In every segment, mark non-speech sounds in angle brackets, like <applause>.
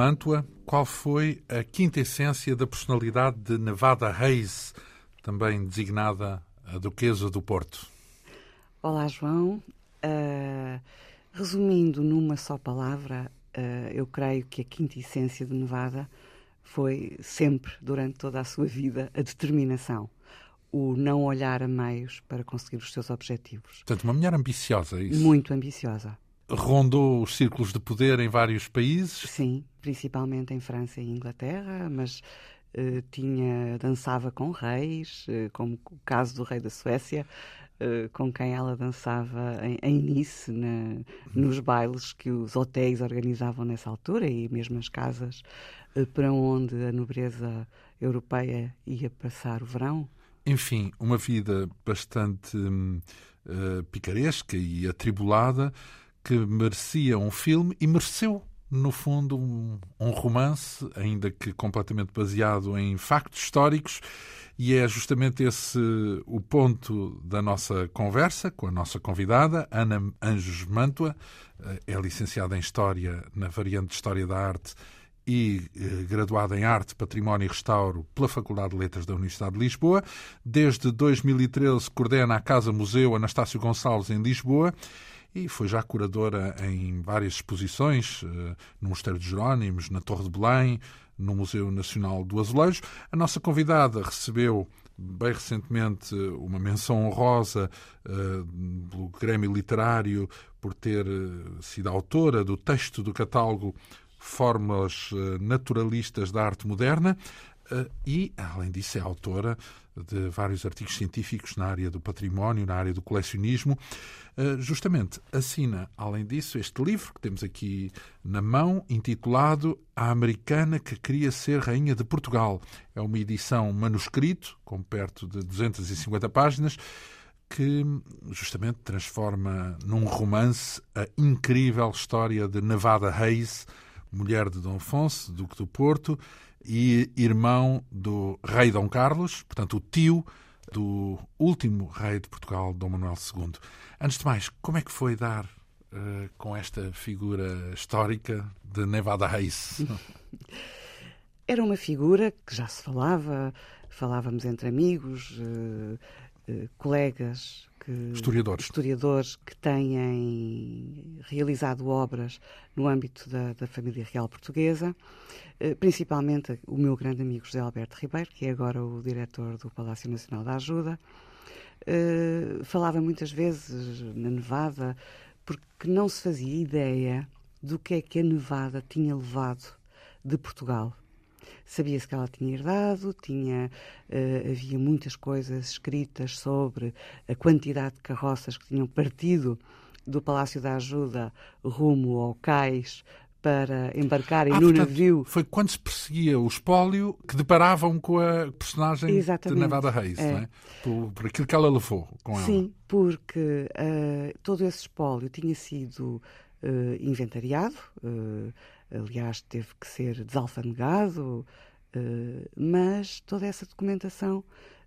Mantua. Qual foi a quinta essência da personalidade de Nevada Reis, também designada a Duquesa do Porto? Olá, João. Uh, resumindo numa só palavra, uh, eu creio que a quinta essência de Nevada foi sempre, durante toda a sua vida, a determinação. O não olhar a meios para conseguir os seus objetivos. Portanto, uma mulher ambiciosa, é isso? Muito ambiciosa. Rondou os círculos de poder em vários países? Sim, principalmente em França e Inglaterra, mas uh, tinha dançava com reis, uh, como o caso do rei da Suécia, uh, com quem ela dançava em, em Nice, na, nos bailes que os hotéis organizavam nessa altura e mesmo as casas para onde a nobreza europeia ia passar o verão. Enfim, uma vida bastante uh, picaresca e atribulada que merecia um filme e mereceu, no fundo, um, um romance, ainda que completamente baseado em factos históricos. E é justamente esse o ponto da nossa conversa com a nossa convidada, Ana Anjos Mantua. Eh, é licenciada em História na variante de História da Arte e eh, graduada em Arte, Património e Restauro pela Faculdade de Letras da Universidade de Lisboa. Desde 2013 coordena a Casa Museu Anastácio Gonçalves em Lisboa e foi já curadora em várias exposições, eh, no Mosteiro de Jerónimos, na Torre de Belém, no Museu Nacional do Azulejo. A nossa convidada recebeu bem recentemente uma menção honrosa uh, do Grêmio Literário por ter uh, sido autora do texto do catálogo formas eh, naturalistas da arte moderna eh, e, além disso, é autora de vários artigos científicos na área do património, na área do colecionismo. Eh, justamente assina, além disso, este livro que temos aqui na mão, intitulado A Americana que Queria Ser Rainha de Portugal. É uma edição manuscrito, com perto de 250 páginas, que justamente transforma num romance a incrível história de Nevada Hayes, mulher de Dom Afonso, Duque do Porto, e irmão do rei Dom Carlos, portanto, o tio do último rei de Portugal, Dom Manuel II. Antes de mais, como é que foi dar uh, com esta figura histórica de Nevada Reis? <laughs> Era uma figura que já se falava, falávamos entre amigos, uh, uh, colegas que, historiadores. historiadores que têm realizado obras no âmbito da, da família real portuguesa, eh, principalmente o meu grande amigo José Alberto Ribeiro, que é agora o diretor do Palácio Nacional da Ajuda, eh, falava muitas vezes na Nevada, porque não se fazia ideia do que é que a Nevada tinha levado de Portugal Sabia-se que ela tinha herdado, tinha, uh, havia muitas coisas escritas sobre a quantidade de carroças que tinham partido do Palácio da Ajuda rumo ao cais para embarcarem ah, no portanto, navio. Foi quando se perseguia o espólio que deparavam com a personagem Exatamente. de Nevada Reis, é. é? Por, por, aquilo que ela levou com ela. Sim, porque uh, todo esse espólio tinha sido uh, inventariado, uh, aliás, teve que ser desalfanegado, uh, mas toda essa documentação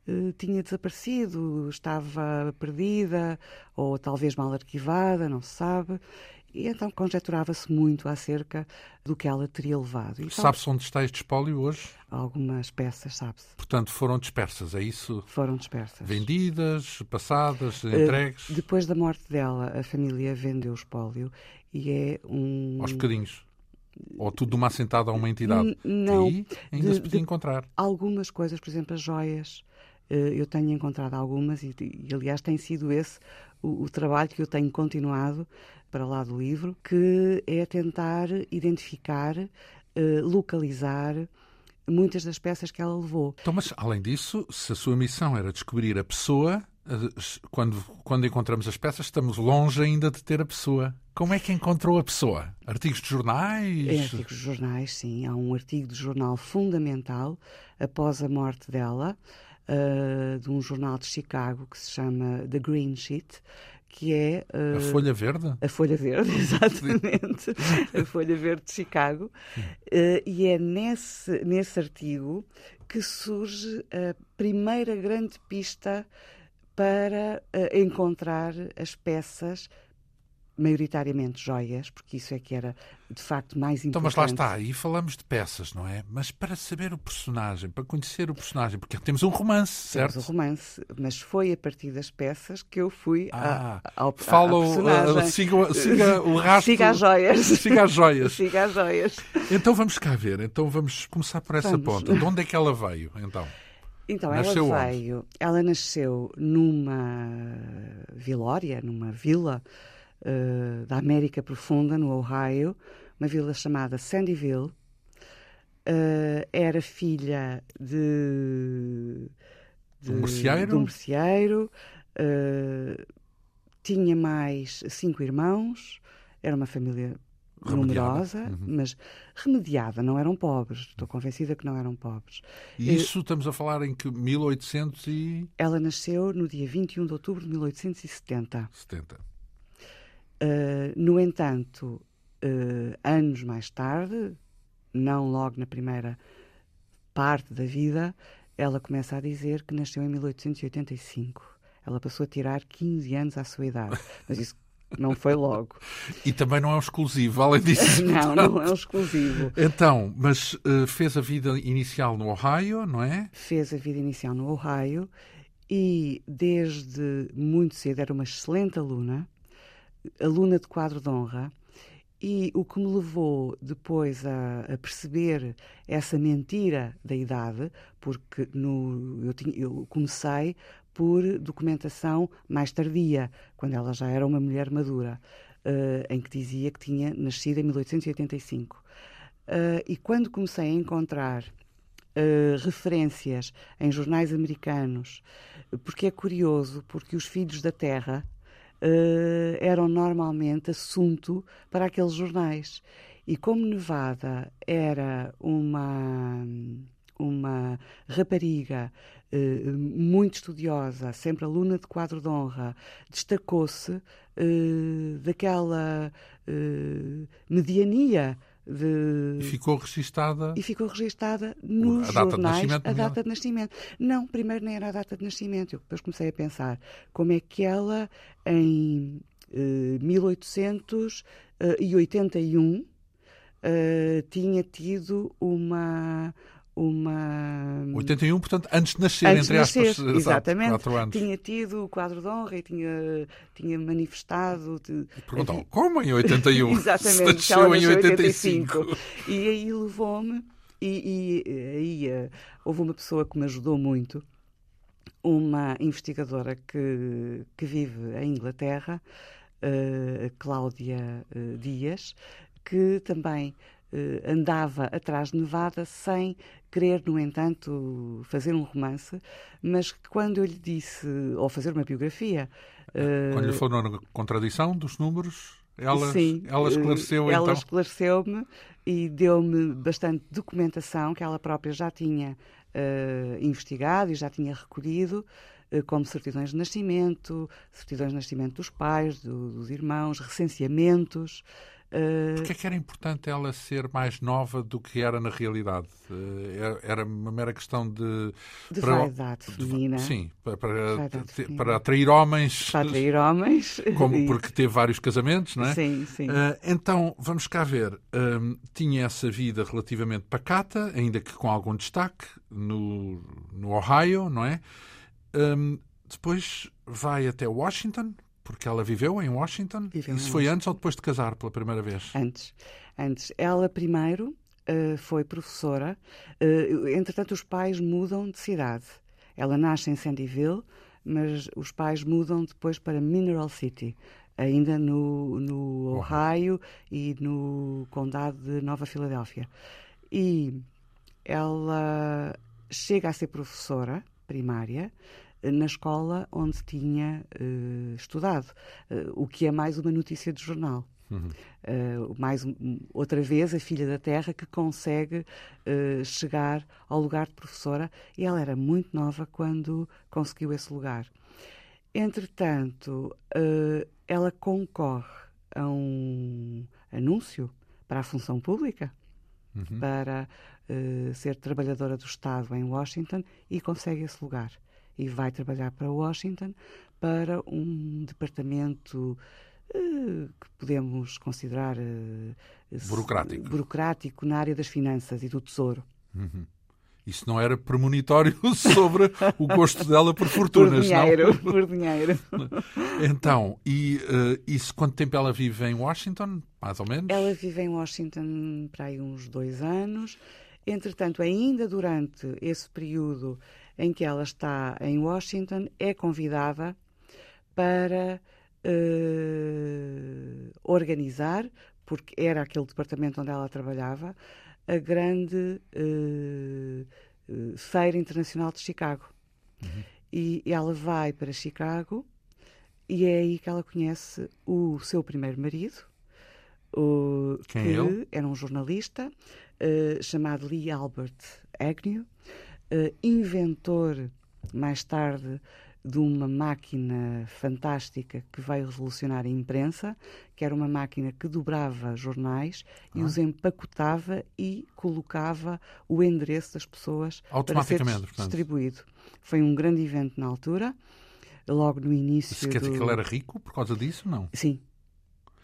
uh, tinha desaparecido, estava perdida ou talvez mal arquivada, não se sabe. E então conjeturava-se muito acerca do que ela teria levado. Então, Sabe-se onde está este espólio hoje? Algumas peças, sabe-se. Portanto, foram dispersas, é isso? Foram dispersas. Vendidas, passadas, entregues? Uh, depois da morte dela, a família vendeu o espólio e é um. Aos bocadinhos. Ou tudo de uma assentada a uma entidade? Não. Aí ainda de, se podia encontrar. Algumas coisas, por exemplo, as joias. Eh, eu tenho encontrado algumas e, e aliás, tem sido esse o, o, trabalho que eu tenho continuado para lá do livro, que é tentar identificar, eh, localizar muitas das peças que ela levou. Então, mas, além disso, se a sua missão era descobrir a pessoa, quando, quando encontramos as peças, estamos longe ainda de ter a pessoa. Como é que encontrou a pessoa? Artigos de jornais? É, artigos de jornais, sim. Há um artigo de jornal fundamental após a morte dela, uh, de um jornal de Chicago que se chama The Green Sheet, que é. Uh, a Folha Verde? A Folha Verde, <laughs> exatamente. a Folha Verde de Chicago. Uh, e é nesse, nesse artigo que surge a primeira grande pista para uh, encontrar as peças maioritariamente joias, porque isso é que era de facto mais importante. Então, mas lá está, e falamos de peças, não é? Mas para saber o personagem, para conhecer o personagem, porque temos um romance, certo? Temos um romance, mas foi a partir das peças que eu fui ah, ao, fala, personagem. siga, siga o <laughs> rastro. Siga as joias. Siga as joias. <laughs> siga as joias. Então vamos cá ver, então vamos começar por essa vamos. ponta. De onde é que ela veio, então? Então, nasceu ela veio, onde? ela nasceu numa vilória, numa vila uh, da América Profunda, no Ohio, uma vila chamada Sandyville. Uh, era filha de, de um merceeiro, de um merceeiro uh, tinha mais cinco irmãos, era uma família numerosa, uhum. mas remediada, não eram pobres. Estou convencida que não eram pobres. E isso estamos a falar em que 1800 e... Ela nasceu no dia 21 de outubro de 1870. 70. Uh, no entanto, uh, anos mais tarde, não logo na primeira parte da vida, ela começa a dizer que nasceu em 1885. Ela passou a tirar 15 anos à sua idade. Mas isso não foi logo. E também não é um exclusivo, além disso. <laughs> não, não é um exclusivo. Então, mas uh, fez a vida inicial no Ohio, não é? Fez a vida inicial no Ohio e desde muito cedo era uma excelente aluna, aluna de quadro de honra. E o que me levou depois a, a perceber essa mentira da idade, porque no, eu, tinha, eu comecei por documentação mais tardia, quando ela já era uma mulher madura, uh, em que dizia que tinha nascido em 1885. Uh, eh, e quando comecei a encontrar uh, referências em jornais americanos, porque é curioso, porque os filhos da Terra eram normalmente assunto para aqueles jornais. E como Nevada era uma uma rapariga eh, muito estudiosa, sempre aluna de quadro de honra, destacou-se eh, daquela mediania de... E ficou registada. E ficou registada nos a data jornais de nascimento, a data de nascimento. Não, primeiro nem era a data de nascimento. Eu depois comecei a pensar como é que ela, em eh, 1881, eh, tinha tido uma uma. 81, portanto, antes de nascer, antes entre nascer, aspas, exatamente. quatro anos. Tinha tido o quadro de honra e tinha, tinha manifestado. De, como em 81? <laughs> exatamente, se nasceu em 85. 85. E aí levou-me, e, e, aí uh, houve uma pessoa que me ajudou muito, uma investigadora que, que vive em Inglaterra, uh, Cláudia uh, Dias, que também andava atrás de Nevada sem querer, no entanto, fazer um romance, mas quando eu lhe disse, ou fazer uma biografia. Quando lhe falou na contradição dos números, ela, sim, ela esclareceu ela então? esclareceu-me e deu-me bastante documentação que ela própria já tinha uh, investigado e já tinha recolhido, uh, como certidões de nascimento, certidões de nascimento dos pais, do, dos irmãos, recenseamentos. Uh... Porquê é que era importante ela ser mais nova do que era na realidade? Uh, era uma mera questão de... De para... vaidade feminina. Sim, para, para, para, atrair homens. Para atrair homens. Como, <laughs> porque teve vários casamentos, não é? Sim, sim. Uh, então, vamos cá ver. Um, tinha essa vida relativamente pacata, ainda que com algum destaque, no, no Ohio, não é? Um, depois vai até Washington, porque ela viveu em Washington? Viveu Isso em foi Washington. antes ou depois de casar pela primeira vez? Antes. Antes. Ela primeiro uh, foi professora. Uh, entretanto, os pais mudam de cidade. Ela nasce em Sandyville, mas os pais mudam depois para Mineral City, ainda no, no Ohio e no condado de Nova Filadélfia. E ela chega a ser professora primária na escola onde tinha uh, estudado, uh, o que é mais uma notícia de jornal. Uhum. Uh, mais outra vez a filha da terra que consegue chegar ao lugar de professora e ela era muito nova quando conseguiu esse lugar. Entretanto, ela concorre a um anúncio para a função pública, uhum. para ser trabalhadora do Estado em Washington e consegue esse lugar e vai trabalhar para Washington para um departamento que podemos considerar burocrático. burocrático na área das finanças e do tesouro. Uhum. Isso não era premonitório <laughs> sobre o gosto dela por fortunas, por dinheiro, não? Por dinheiro. <laughs> Então, e uh, isso quanto tempo ela vive em Washington, mais ou menos? Ela vive em Washington para aí uns dois anos. Entretanto, ainda durante esse período em que ela está em Washington, é convidada para uh, organizar, porque era aquele departamento onde ela trabalhava, a grande uh, Feira Internacional de Chicago. Uhum. E ela vai para Chicago e é aí que ela conhece o seu primeiro marido, o, Quem que é ele? era um jornalista uh, chamado Lee Albert Agnew, uh, inventor mais tarde de uma máquina fantástica que veio revolucionar a imprensa, que era uma máquina que dobrava jornais ah. e os empacotava e colocava o endereço das pessoas para ser distribuído. Foi um grande evento na altura, logo no início. Isso quer dizer do... que ele era rico por causa disso, não? Sim.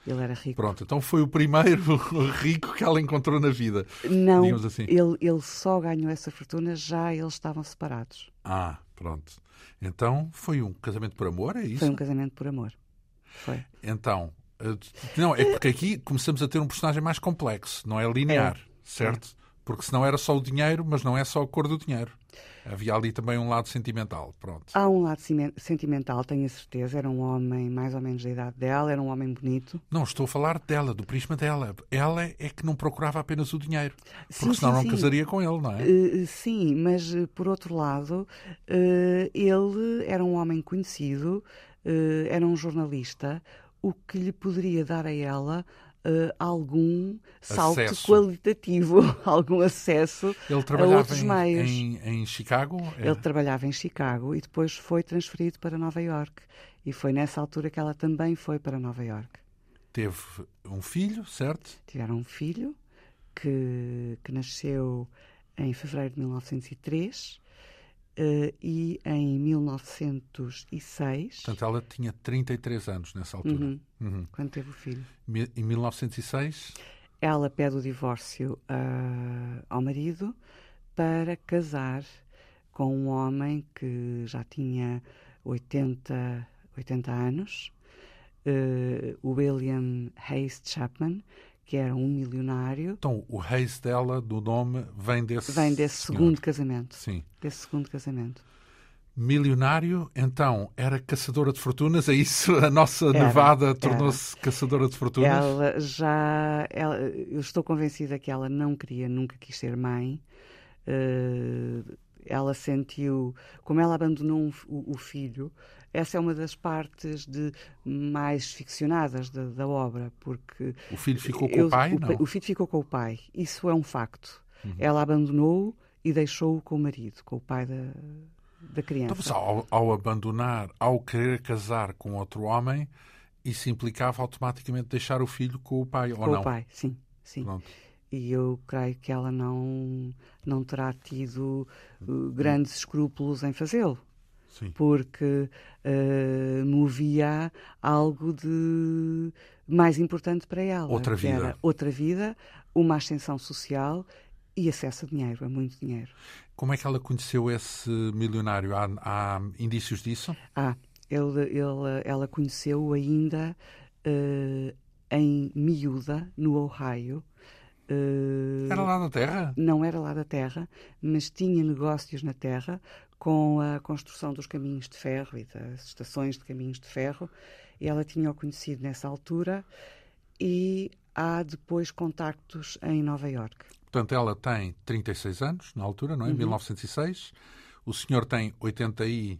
Ele era rico. Pronto, então foi o primeiro <laughs> rico que ela encontrou na vida. Não, assim. ele, ele só ganhou essa fortuna já eles estavam separados. Ah, pronto. Então foi um casamento por amor, é isso? Foi um casamento por amor. Foi. Então, eh, não, é porque aqui começamos a ter um personagem mais complexo, não é linear, é. certo? É. Porque senão era só o dinheiro, mas não é só a cor do dinheiro. Havia ali também um lado sentimental, pronto. Há um lado sentimental, tenho a certeza. Era um homem mais ou menos da idade dela, era um homem bonito. Não, estou a falar dela, do prisma dela. Ela é que não procurava apenas o dinheiro, porque sim, senão sim, não sim. casaria com ele, não é? Uh, sim, mas uh, por outro lado, uh, ele era um homem conhecido, era um jornalista, o que lhe poderia dar a ela Uh, algum salto acesso. qualitativo, <laughs> algum acesso Ele a outros em, meios. Em, em Chicago? Ele trabalhava em Chicago e depois foi transferido para Nova York. E foi nessa altura que ela também foi para Nova York. Teve um filho, certo? Tiveram um filho que, que nasceu em fevereiro de 1903 Uh, e em 1906. Portanto, ela tinha 33 anos nessa altura. Uhum, uhum. Quando teve o filho. Em 1906? Ela pede o divórcio uh, ao marido para casar com um homem que já tinha 80, 80 anos, uh, William Hayes Chapman, que era um milionário. Então, o Reis dela, do nome, vem desse Vem desse senhor. segundo casamento. Sim. Desse segundo casamento. Milionário, então, era caçadora de fortunas, é isso? A nossa era, Nevada tornou-se caçadora de fortunas? Ela já... Ela, eu estou convencida que ela não queria, nunca quis ser mãe. Uh, ela sentiu... Como ela abandonou um, o, o filho, essa é uma das partes de mais ficcionadas da, da obra, porque... O filho ficou com eu, o pai, o, não? O filho ficou com o pai. Isso é um facto. Uhum. Ela abandonou-o e deixou-o com o marido, com o pai da, da criança. Então, ao, ao abandonar, ao querer casar com outro homem, isso implicava automaticamente deixar o filho com o pai, com ou não? Com o pai, sim. sim. Pronto. E eu creio que ela não, não terá tido uh, grandes escrúpulos em fazê-lo. Sim. porque uh, movia algo de mais importante para ela. Outra vida. Era outra vida, uma ascensão social e acesso a dinheiro, a muito dinheiro. Como é que ela conheceu esse milionário? Há, há indícios disso? Ah, ele, ele, ela conheceu ainda uh, em miúda, no Ohio. Uh, era lá da terra? Não era lá da terra, mas tinha negócios na terra com a construção dos caminhos de ferro e das estações de caminhos de ferro. E ela tinha-o conhecido nessa altura e há depois contactos em Nova York. Portanto, ela tem 36 anos na altura, não é? Uhum. 1906. O senhor tem 80 e...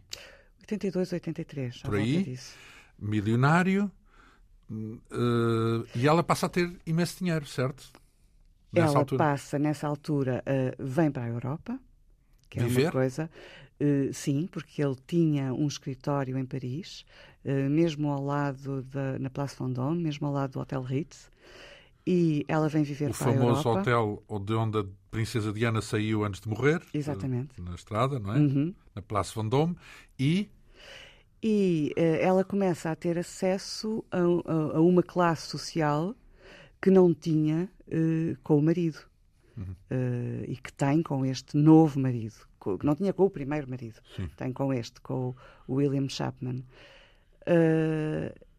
82, 83, por aí. Disso. Milionário. Uh, e ela passa a ter imenso dinheiro, certo? Nessa ela altura. passa, nessa altura, uh, vem para a Europa, que é Viver? uma coisa. Uh, sim, porque ele tinha um escritório em Paris, uh, mesmo ao lado da, na Place Vendôme, mesmo ao lado do Hotel Ritz, e ela vem viver o para a Europa. O famoso hotel de onde a princesa Diana saiu antes de morrer. Exatamente. Na estrada, não é? Uhum. Na Place Vendôme. E... E ela começa a ter acesso a, a, a, uma classe social que não tinha com o marido. Uhum. Uh, e que tem com este novo marido, que não tinha com o primeiro marido, Sim. tem com este, com o William Chapman.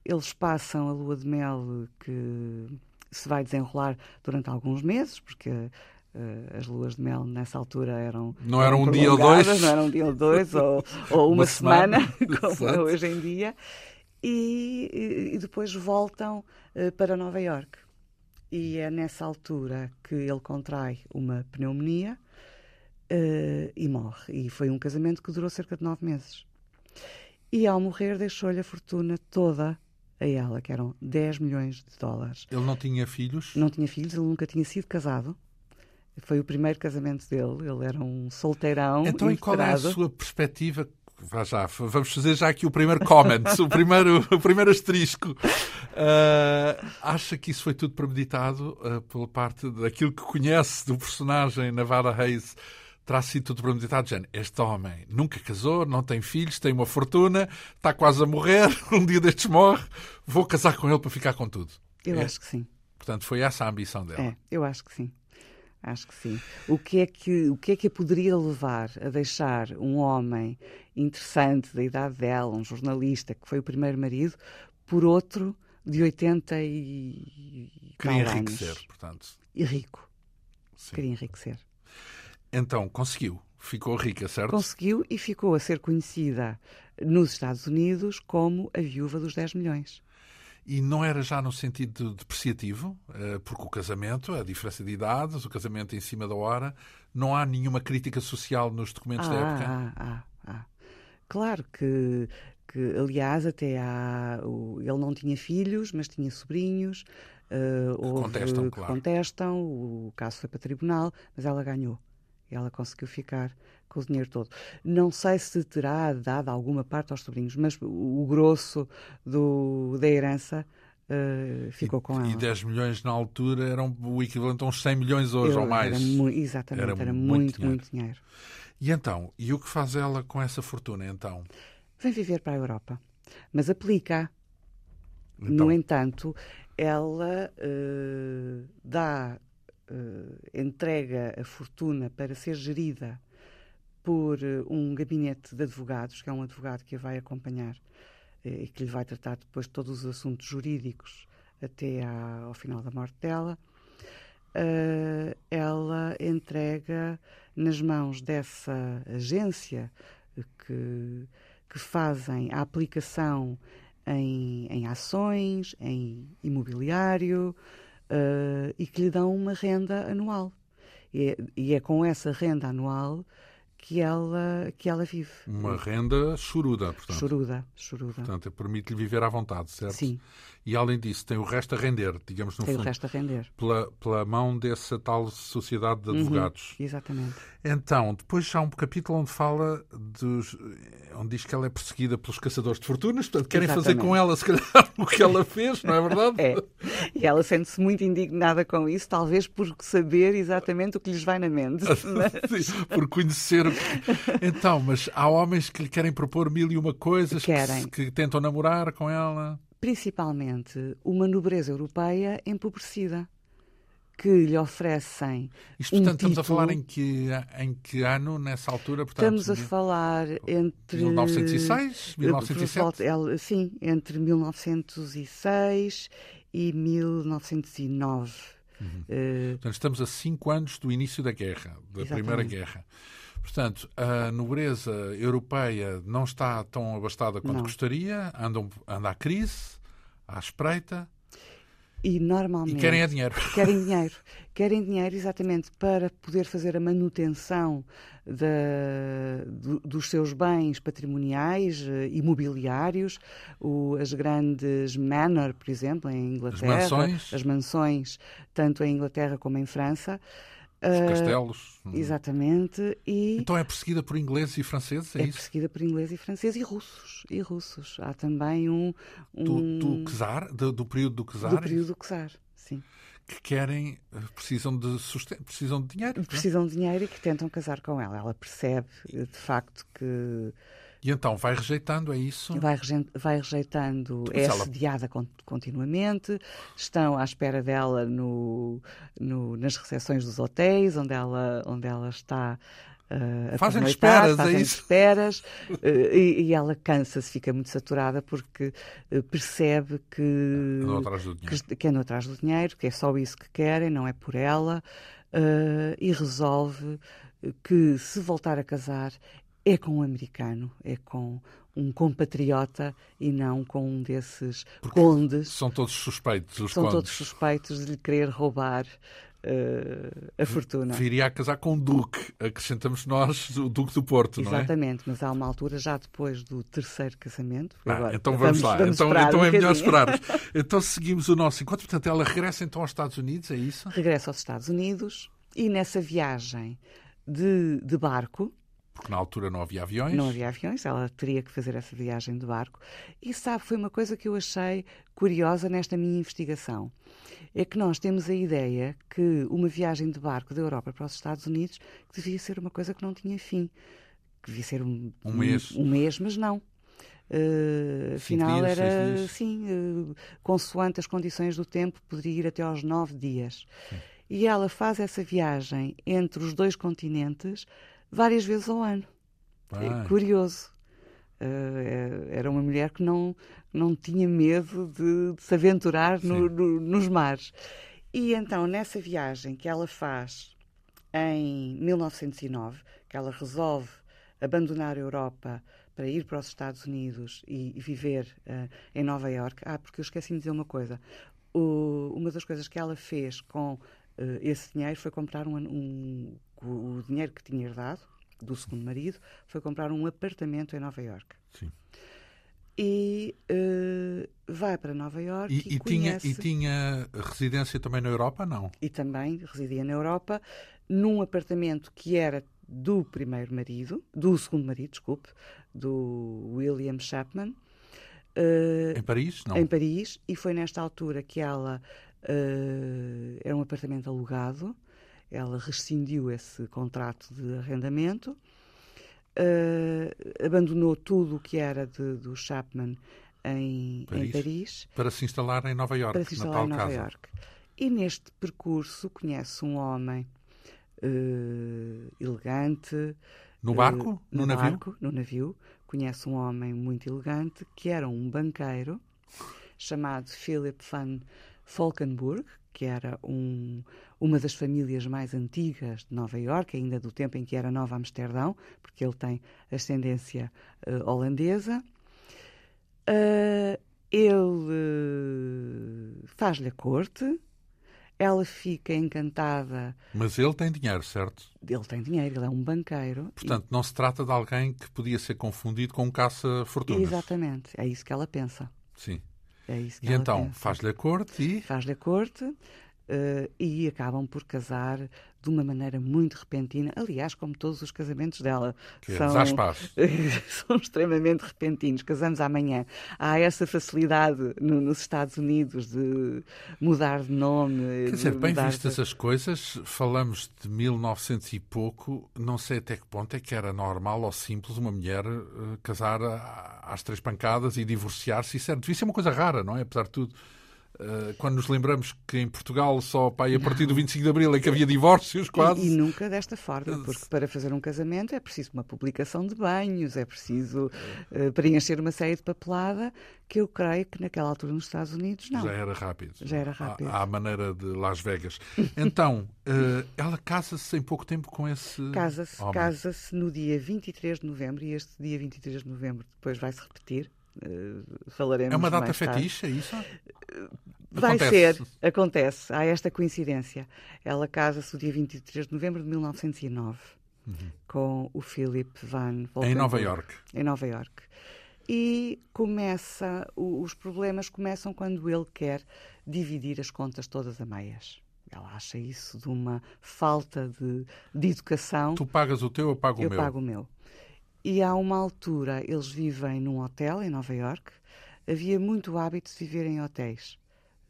eles passam a lua de mel que se vai desenrolar durante alguns meses, porque Uh, as luas de mel nessa altura eram. Não eram um dia ou dois? Não eram um dia ou dois, ou, ou <laughs> uma, uma, semana, semana <laughs> como é hoje em dia. E, e depois voltam uh, para Nova York. E é nessa altura que ele contrai uma pneumonia uh, e morre. E foi um casamento que durou cerca de nove meses. E ao morrer deixou-lhe a fortuna toda a ela, que eram 10 milhões de dólares. Ele não tinha filhos? Não tinha filhos, ele nunca tinha sido casado. Foi o primeiro casamento dele, ele era um solteirão. Então, e qual é a sua perspectiva? Vá já, vamos fazer já aqui o primeiro comment, o, primeiro, <laughs> o primeiro asterisco. Uh, acha que isso foi tudo premeditado uh, pela parte daquilo que conhece do personagem Navarra Reis? Terá sido tudo premeditado, Jane. Este homem nunca casou, não tem filhos, tem uma fortuna, está quase a morrer, <laughs> um dia destes morre, vou casar com ele para ficar com tudo. Eu é. acho que sim. Portanto, foi essa a ambição dela. É, eu acho que sim. Acho que sim. O que é que, o que, é que a poderia levar a deixar um homem interessante da idade dela, um jornalista que foi o primeiro marido, por outro de 80 e. Queria enriquecer, anos. portanto. E rico. Sim. Queria enriquecer. Então, conseguiu. Ficou rica, certo? Conseguiu e ficou a ser conhecida nos Estados Unidos como a viúva dos 10 milhões. E não era já no sentido depreciativo, eh, porque o casamento, a diferença de idades, o casamento em cima da hora, não há nenhuma crítica social nos documentos ah, da época? Ah, ah, ah. Claro que, que, aliás, até há. ele não tinha filhos, mas tinha sobrinhos. Uh, houve, contestam, claro. contestam, o caso foi para tribunal, mas ela ganhou. Ela conseguiu ficar com o dinheiro todo. Não sei se terá dado alguma parte aos sobrinhos, mas o, grosso do, da herança uh, ficou e, com ela. E 10 milhões na altura eram o equivalente a uns 100 milhões hoje Eu, ou mais. Era mu exatamente, era, era muito, muito dinheiro. muito dinheiro. E então, e o que faz ela com essa fortuna então? Vem viver para a Europa, mas aplica. Então. No entanto, ela uh, dá, entrega a fortuna para ser gerida por eh, um gabinete de advogados, que é um advogado que a vai acompanhar eh, e que lhe vai tratar depois de todos os assuntos jurídicos até ao final da morte dela. Ela entrega nas mãos dessa agência que, que fazem a aplicação em, em ações, em imobiliário uh, e que lhe dão uma renda anual. E é, e é com essa renda anual que ela, que ela vive. Uma renda choruda, portanto. Choruda, choruda. Portanto, permite-lhe viver à vontade, certo? Sim. E além disso, tem o resto a render, digamos no tem fundo. Tem o resto a render. Pela, pela mão dessa tal sociedade de uhum, advogados. Uhum, exatamente. Então, depois há um capítulo onde fala dos. onde diz que ela é perseguida pelos caçadores de fortunas, portanto, querem exatamente. fazer com ela, se calhar, <laughs> o que ela fez, não é verdade? é. E ela sente-se muito indignada com isso, talvez por saber exatamente o que lhes vai na mente. <laughs> Mas... Sim, por conhecer. Então, mas há homens que lhe querem propor mil e uma coisas, querem. Que, que tentam namorar com ela principalmente uma nobreza europeia empobrecida que lhe oferecem. Isto, portanto, um estamos a falar em que, em que ano, nessa altura? Portanto, estamos a falar entre. 1906? 1907? Sim, entre 1906 e 1909. Uhum. Uh, portanto, estamos a cinco anos do início da guerra, da exatamente. Primeira Guerra. Portanto, a nobreza europeia não está tão abastada quanto não. gostaria, anda, anda à crise, à espreita. E normalmente. E querem é dinheiro. <laughs> Querem dinheiro. Querem dinheiro exatamente para poder fazer a manutenção do, dos seus bens patrimoniais, uh, imobiliários, o, as grandes manor, por exemplo, em Inglaterra. As mansões. As mansões, tanto em Inglaterra como em França. Os uh, castelos. Exatamente. E então é perseguida por ingleses e franceses, é, é isso? perseguida por ingleses e franceses e russos. E russos. Há também um... um... Do, do czar? Do, do, período do czar? Do período do czar, sim. Que querem, eh, precisam de, precisam de dinheiro. É? Precisam não? de dinheiro e que tentam casar com ela. Ela percebe, de facto, que E então vai rejeitando, é isso? Vai, vai rejeitando, é ela... assediada continuamente, estão à espera dela no, no, nas recepções dos hotéis, onde ela, onde ela está Uh, fazem esperas, fazem é isso? esperas uh, e, e, ela cansa-se, fica muito saturada porque uh, percebe que, que, que andam atrás do dinheiro, que é só isso que querem, não é por ela, e resolve que se voltar a casar é com um americano, é com um compatriota e não com um desses Porque condes. São todos suspeitos, os São condes. todos suspeitos de lhe querer roubar uh, a fortuna. Viria a casar com o Duque, acrescentamos nós o Duque do Porto, não é? Exatamente, mas há uma altura já depois do terceiro casamento. Ah, agora, então vamos, vamos lá, vamos então, então um é melhor esperar. <laughs> então seguimos o nosso encontro. Portanto, ela regressa então aos Estados Unidos, é isso? Regressa aos Estados Unidos e nessa viagem de, de barco porque na altura não havia aviões. Não havia aviões, ela teria que fazer essa viagem de barco. E sabe, foi uma coisa que eu achei curiosa nesta minha investigação. É que nós temos a ideia que uma viagem de barco da Europa para os Estados Unidos devia ser uma coisa que não tinha fim. Que devia ser um, um mês. Um, um mês, mas não. Uh, afinal, dias, era, sim, uh, consoante as condições do tempo, poderia ir até aos nove dias. Sim. E ela faz essa viagem entre os dois continentes várias vezes ao ano. É curioso. Uh, era uma mulher que não, não tinha medo de, de se aventurar no, no, nos mares. E então, nessa viagem que ela faz em 1909, que ela resolve abandonar a Europa para ir para os Estados Unidos e, e viver uh, em Nova York. Ah, porque eu esqueci de dizer uma coisa. O, uma das coisas que ela fez com uh, esse dinheiro foi comprar um, um, o dinheiro que tinha herdado do segundo marido foi comprar um apartamento em Nova York. Sim. E uh, vai para Nova York e, e, e conhece... tinha, e tinha residência também na Europa, não? E também residia na Europa, num apartamento que era do primeiro marido, do segundo marido, desculpe, do William Chapman. Uh, em Paris, não? Em Paris, e foi nesta altura que ela uh, era um apartamento alugado ela rescindiu esse contrato de arrendamento, uh, abandonou tudo o que era de, do Chapman em Paris, em Paris, para se instalar em Nova York, para se instalar em Nova casa. York. E neste percurso conhece um homem uh, elegante. No barco? Uh, no, no, navio? Barco, no navio. Conhece um homem muito elegante que era um banqueiro chamado Philip van Falkenburg, que era um, uma das famílias mais antigas de Nova Iorque, ainda do tempo em que era Nova Amsterdão, porque ele tem ascendência uh, holandesa. Uh, ele uh, faz-lhe a corte, ela fica encantada. Mas ele tem dinheiro, certo? Ele tem dinheiro, ele é um banqueiro. Portanto, e... não se trata de alguém que podia ser confundido com um caça-fortunas. Exatamente, é isso que ela pensa. Sim. É isso que e então faz-lhe a corte e. Faz-lhe a corte uh, e acabam por casar de uma maneira muito repentina. Aliás, como todos os casamentos dela. Que é são, <laughs> são extremamente repentinos. Casamos amanhã. Há essa facilidade no, nos Estados Unidos de mudar de nome. Quer dizer, bem vistas de... as coisas, falamos de 1900 e pouco, não sei até que ponto é que era normal ou simples uma mulher uh, casar às três pancadas e divorciar-se. Isso era, devia ser uma coisa rara, não é? Apesar de tudo. Eh, quando nos lembramos que em Portugal só pai, a partir do 25 de Abril é que havia divórcios quase. E, e, nunca desta forma, porque para fazer um casamento é preciso uma publicação de banhos, é preciso uh, preencher uma série de papelada, que eu creio que naquela altura nos Estados Unidos não. Já era rápido. Já era rápido. À, à maneira de Las Vegas. Então, uh, ela casa-se em pouco tempo com esse. Casa-se casa no dia 23 de novembro, e este dia 23 de novembro depois vai-se repetir falaremos É uma data fetiche, é isso? Vai acontece. ser, acontece. Há esta coincidência. Ela casa-se o dia 23 de novembro de 1909 uhum. com o Philip Van Volkenburg. Em Nova York. Em Nova York. E começa, os problemas começam quando ele quer dividir as contas todas a meias. Ela acha isso de uma falta de, de educação. Tu pagas o teu ou pago eu o meu? Eu pago o meu. E há uma altura, eles vivem num hotel em Nova York. Havia muito hábito de viver em hotéis.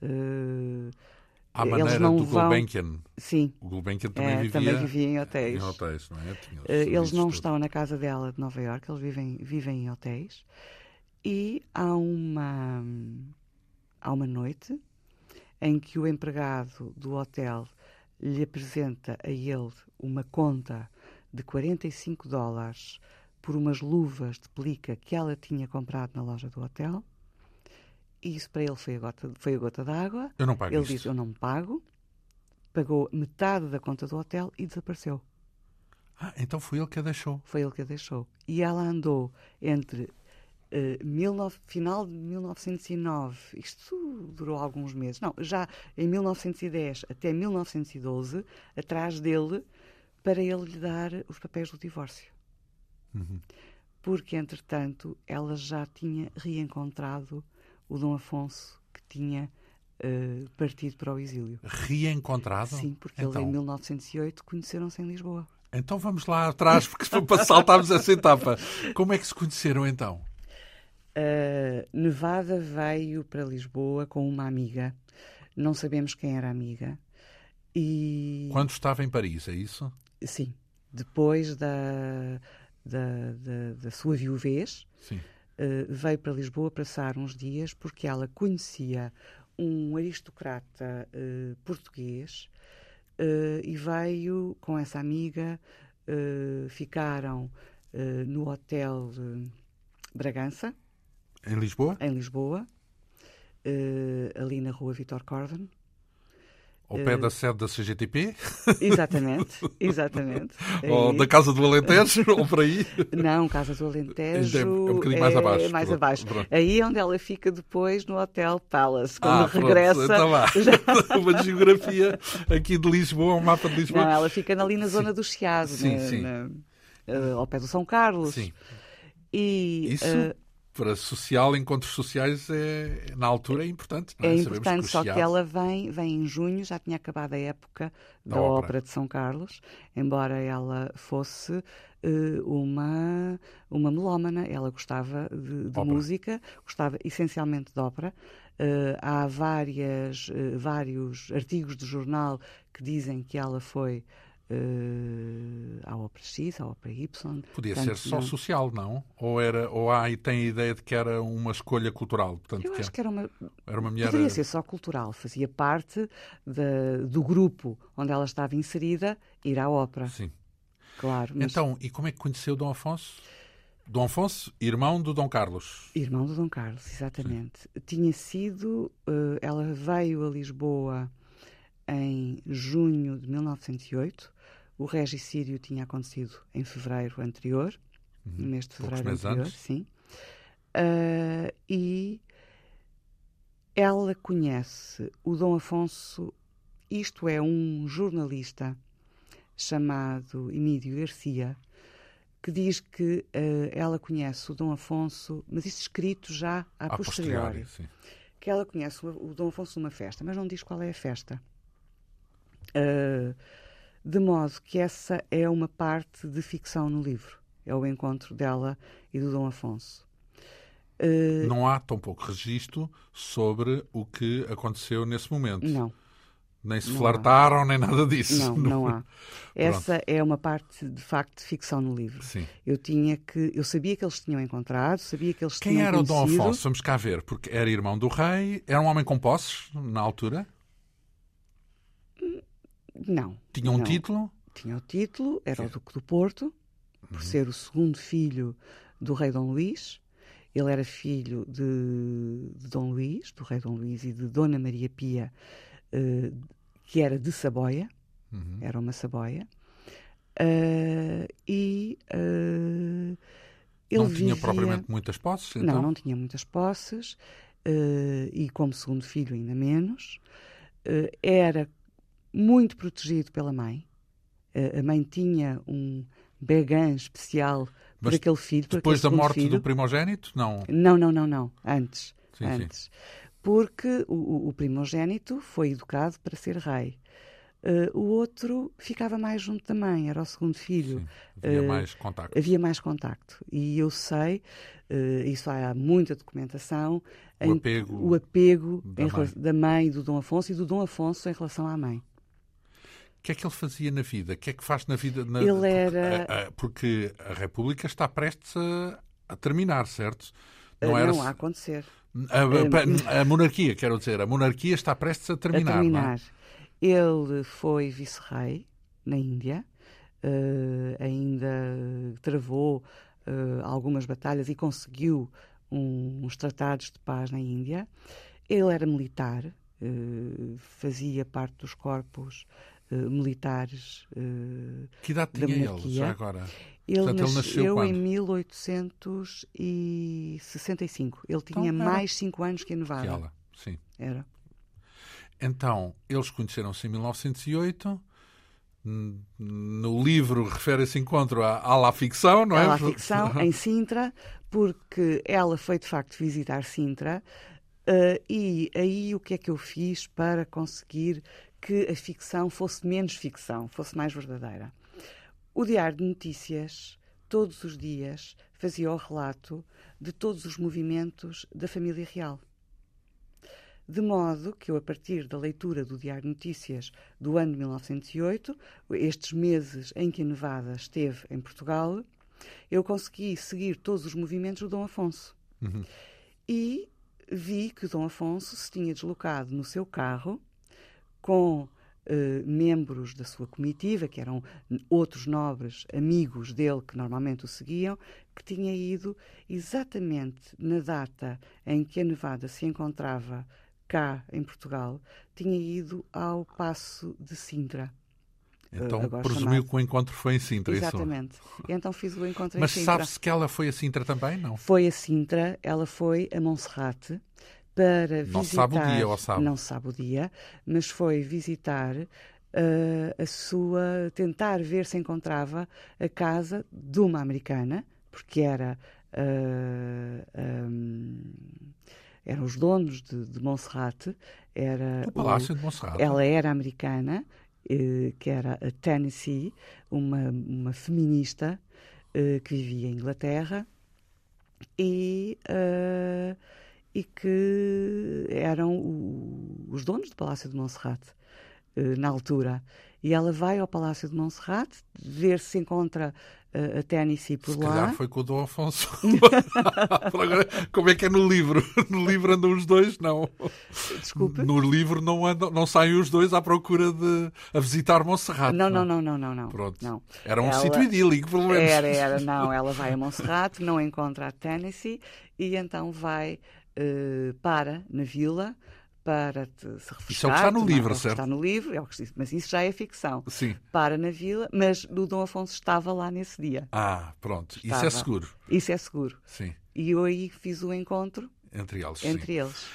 Uh, À maneira eles não do vão... Gulbenkian. Sim. O Gulbenkian também, É, vivia, também vivia em hotéis. em hotéis, não é? Tinha Eh, Eles não todos. estão na casa dela de Nova Iorque, eles vivem, vivem em hotéis. E há uma, há uma noite em que o empregado do hotel lhe apresenta a ele uma conta de 45 dólares por umas luvas de pelica que ela tinha comprado na loja do hotel. E isso para ele foi a gota, foi a gota d'água. Eu não pago Ele isso. disse: Eu não me pago. Pagou metade da conta do hotel e desapareceu. Ah, então foi ele que a deixou. Foi ele que a deixou. E ela andou entre eh, 19 final de 1909, isto durou alguns meses, não, já em 1910 até 1912, atrás dele, para ele lhe dar os papéis do divórcio. Uhum. Porque, entretanto, ela já tinha reencontrado o Dom Afonso, que tinha eh, partido para o exílio. Reencontrado? Sim, porque então, ele em 1908 conheceram-se em Lisboa. então vamos lá atrás, porque para saltarmos essa etapa. Como é que se conheceram então? A Nevada veio para Lisboa com uma amiga. Não sabemos quem era a amiga. E Quando estava em Paris, é isso? sim, depois da, da, da, da sua viuvez, eh, veio para Lisboa passar uns dias porque ela conhecia um aristocrata eh, português eh, e veio com essa amiga. ficaram no hotel Bragança, Em Lisboa? em Lisboa, ali na rua Vitor Corden. Ao Eh, pé da sede da CGTP? Exatamente, exatamente. <laughs> Ou Aí- da Casa do Alentejo? <laughs> ou por aí? Não, Casa do Alentejo. É um bocadinho mais abaixo, mais pronto, abaixo. pronto. Aí onde ela fica depois no Hotel Palace, quando ah, pronto, regressa. Lá. <laughs> Uma geografia aqui de Lisboa, um mapa de Lisboa. Não, ela fica ali na zona do Chiado, Sim, na- sim. na- eh, ao pé do São Carlos. Sim. E Isso, eh, para social, encontros sociais, é, na altura é importante. Não é? é importante, o só que Chiado- ela vem, vem em junho, já tinha acabado a época Da da, ópera. ópera. de São Carlos, embora ela fosse eh, uma, uma melómana, ela gostava de, de música, gostava essencialmente de ópera. Eh, há várias, eh, vários artigos de jornal que dizem que ela foi eh, à ópera X, à ópera Y. Podia Portanto, ser só não- social, não? Ou, era, ou há e tem a ideia de que era uma escolha cultural? Portanto, Eu que acho que era uma, era uma mulher. Poderia ser só cultural, fazia parte da- do grupo onde ela estava inserida ir à ópera, Sim. claro. Mas Então, e como é que conheceu Dom Afonso? Dom Afonso, irmão do Dom Carlos. Irmão do Dom Carlos, exatamente. Tinha sido. eh, ela veio a Lisboa em junho de 1908. O regicídio tinha acontecido em fevereiro anterior, no mês de Uhum. Poucos fevereiro meses anterior, sim. Ah, e ela conhece o Dom Afonso, isto é, um jornalista chamado Emílio Garcia, que diz que eh, ela conhece o Dom Afonso, mas isto escrito já a A posteriori, que ela conhece o, o Dom Afonso numa festa, mas não diz qual é a festa. Eh, de modo que essa é uma parte de ficção no livro, é o encontro dela e do Dom Afonso. Eh, Não há tão pouco registro sobre o que aconteceu nesse momento. não, Nem se não flertaram, nem nada disso. não, <laughs> não há. Essa é uma parte de facto de ficção no livro. Sim. Eu tinha que, eu sabia que eles tinham encontrado, sabia que eles Quem tinham era o Dom conhecido. Afonso? Vamos cá ver, porque era irmão do rei, era um homem com posses na altura, Não. tinha um não. título. Tinha o título, era o Sim. Duque do Porto, por Uhum. ser o segundo filho do rei Dom Luís. Ele era filho de, de Dom Luís, do rei Dom Luís, e de Dona Maria Pia, eh, que era de Saboia, Uhum. era uma Saboia. Ah, e ah, ele não tinha vivia... propriamente muitas posses, então? Não, não tinha muitas posses eh, e, como segundo filho, ainda menos. Era muito protegido pela mãe. A mãe tinha um began especial por Mas aquele filho. Depois da morte filho. do primogênito? Não. Não, não, não, não. Antes. Sim, sim. antes. Porque o, o- primogênito foi educado para ser rei. Uh, o outro ficava mais junto da mãe, era o segundo filho. Sim, havia uh, mais contacto. Havia mais contacto. E eu sei, uh, isso há muita documentação, o em, apego, o apego da, mãe. da mãe do Dom Afonso e do Dom Afonso em relação à mãe. O que é que ele fazia na vida? O que é que faz na vida? Na, ele era. Porque a, a, República está prestes a, a terminar, certo? Não, era... não a acontecer. A, monarquia, quero dizer, a monarquia está prestes a terminar. A terminar. É? Ele foi vice-rei na Índia, uh, ainda travou uh, algumas batalhas e conseguiu um, uns tratados de paz na Índia. Ele era militar, uh, fazia parte dos corpos militares Que idade tinha ele, já agora? Ele, Portanto, nasceu, em 1865. Ele tinha então, mais 5 anos que a Nevada. Que ela, sim. Era. Então, eles conheceram-se em 1908. No livro refere esse encontro à, à ficção, não é? À ficção, <laughs> em Sintra, porque ela foi de facto visitar Sintra. Uh, e aí o que é que eu fiz para conseguir que a ficção fosse menos ficção, fosse mais verdadeira? O Diário de Notícias, todos os dias, fazia o relato de todos os movimentos da família real. De modo que eu, a partir da leitura do Diário de Notícias do ano de 1908, estes meses em que a Nevada esteve em Portugal, eu consegui seguir todos os movimentos do Dom Afonso. Uhum. E vi que o Dom Afonso se tinha deslocado no seu carro com Uh, membros da sua comitiva, que eram outros nobres amigos dele que normalmente o seguiam, que tinha ido exatamente na data em que a Nevada se encontrava cá em Portugal, tinha ido ao Passo de Sintra. Então presumiu chamado. que o encontro foi em Sintra, Exatamente. Isso? Então fiz o encontro Mas em Sintra. Mas sabe-se que ela foi a Sintra também, não? Foi a Sintra, ela foi a Monserrate para não visitar... Não sabe o dia, ou sabe? Não sabe o dia, mas foi visitar uh, a sua... tentar ver se encontrava a casa de uma americana, porque era... Uh, um, eram os donos de, de Montserrat. Era o Palácio o, de Montserrat. Ela era americana, eh, que era a Tennessee, uma, uma feminista eh, que vivia em Inglaterra e, uh, e que eram o, os donos do Palácio de Montserrat uh, na altura. E ela vai ao Palácio de Montserrat ver se encontra uh, a Tennessee por se lá. Se calhar foi com o Dom Afonso. <laughs> Agora, como é que é no livro? <laughs> No livro andam os dois? Não. Desculpe? No livro não, andam, não saem os dois à procura de a visitar Montserrat. Não, não, não, não, não. não. Pronto. Não. Era um ela... sítio idílico, pelo menos. Era, era. Não, ela vai a Montserrat, não encontra a Tennessee e então vai uh, para na vila para se refrescar. Isso é o que está no livro, certo? Está no livro, é o que mas isso já é ficção. Sim. Para na vila, mas o Dom Afonso estava lá nesse dia. Ah, pronto. Estava. Isso é seguro. Isso é seguro. Sim. E eu aí fiz o encontro. Entre eles. Entre sim. eles.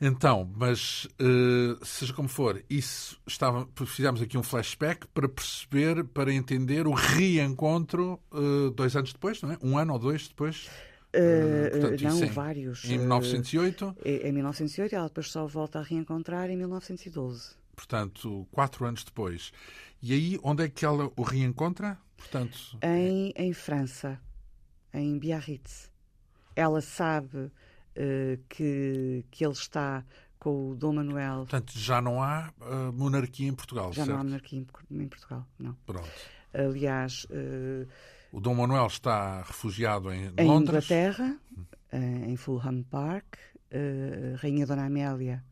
Então, mas uh, seja como for, isso estava, fizemos aqui um flashback para perceber, para entender o reencontro uh, dois anos depois, não é? Um ano ou dois depois Uh, Portanto, não, em, vários. Em 1908? Em 1908, ela depois só volta a reencontrar em 1912. Portanto, quatro anos depois. E aí, onde é que ela o reencontra? Portanto, em, em França, em Biarritz. Ela sabe uh, que, que ele está com o Dom Manuel. Portanto, já não há uh, monarquia em Portugal, Já certo? não há monarquia em, em Portugal, não. Pronto. Aliás, uh, o Dom Manuel está refugiado em, em Londres. Inglaterra, eh, em Fulham Park. Eh, a Rainha Dona Amélia,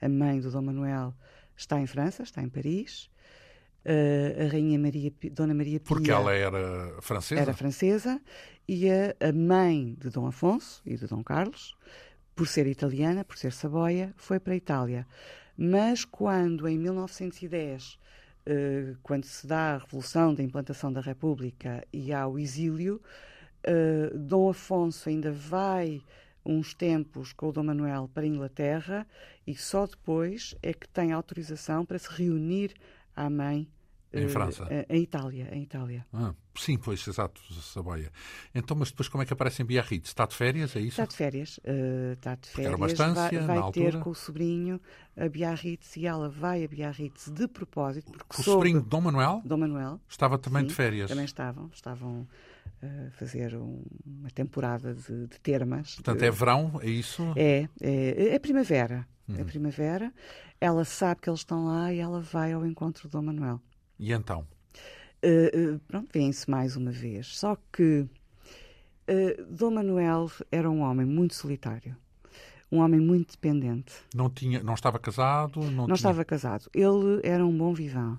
a mãe do Dom Manuel, está em França, está em Paris. Eh, a Rainha Maria, Dona Maria Pia. Porque ela era francesa? Era francesa. E a, a mãe de Dom Afonso e de Dom Carlos, por ser italiana, por ser saboia, foi para a Itália. Mas quando, em 1910, eh, quando se dá a revolução da implantação da República e há o exílio, eh, Dom Afonso ainda vai uns tempos com o Dom Manuel para a Inglaterra e só depois é que tem autorização para se reunir à mãe Em eh, França? eh, Em Itália, em Itália. Ah, sim, pois, exato, Saboia. Então, mas depois como é que aparece em Biarritz? Está de férias, é isso? Está de férias, eh, está de era uma férias. estância, vai na vai ter altura? com o sobrinho a Biarritz e ela vai a Biarritz de propósito, porque O soube- sobrinho de Dom Manuel Dom Manuel estava também sim, de férias. Também estavam, estavam a fazer um- uma temporada de, de termas. Portanto, de- é verão, é isso? é, é, é primavera. Uhum. É primavera. Ela sabe que eles estão lá e ela vai ao encontro de Dom Manuel. E então? Uh, pronto, vêm-se mais uma vez. Só que uh, Dom Manuel era um homem muito solitário, um homem muito dependente. Não, tinha, não estava casado? Não, Não tinha... estava casado. Ele era um bom vivant.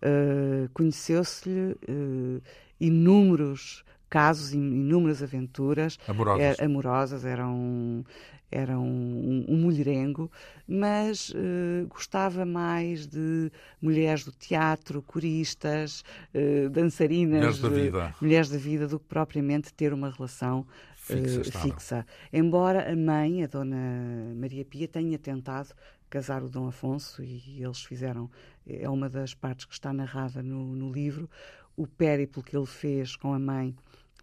Uh, Conheceu-se-lhe uh, inúmeros casos, in- inúmeras aventuras Amorosos. é, amorosas. Era um, um, um mulherengo, mas eh, gostava mais de mulheres do teatro, coristas, eh, dançarinas, Mulheres da eh, vida. mulheres da vida, do que propriamente ter uma relação Fixa, eh, fixa. Embora a mãe, a Dona Maria Pia, tenha tentado casar o Dom Afonso e eles fizeram, é uma das partes que está narrada no, no livro, o périplo que ele fez com a mãe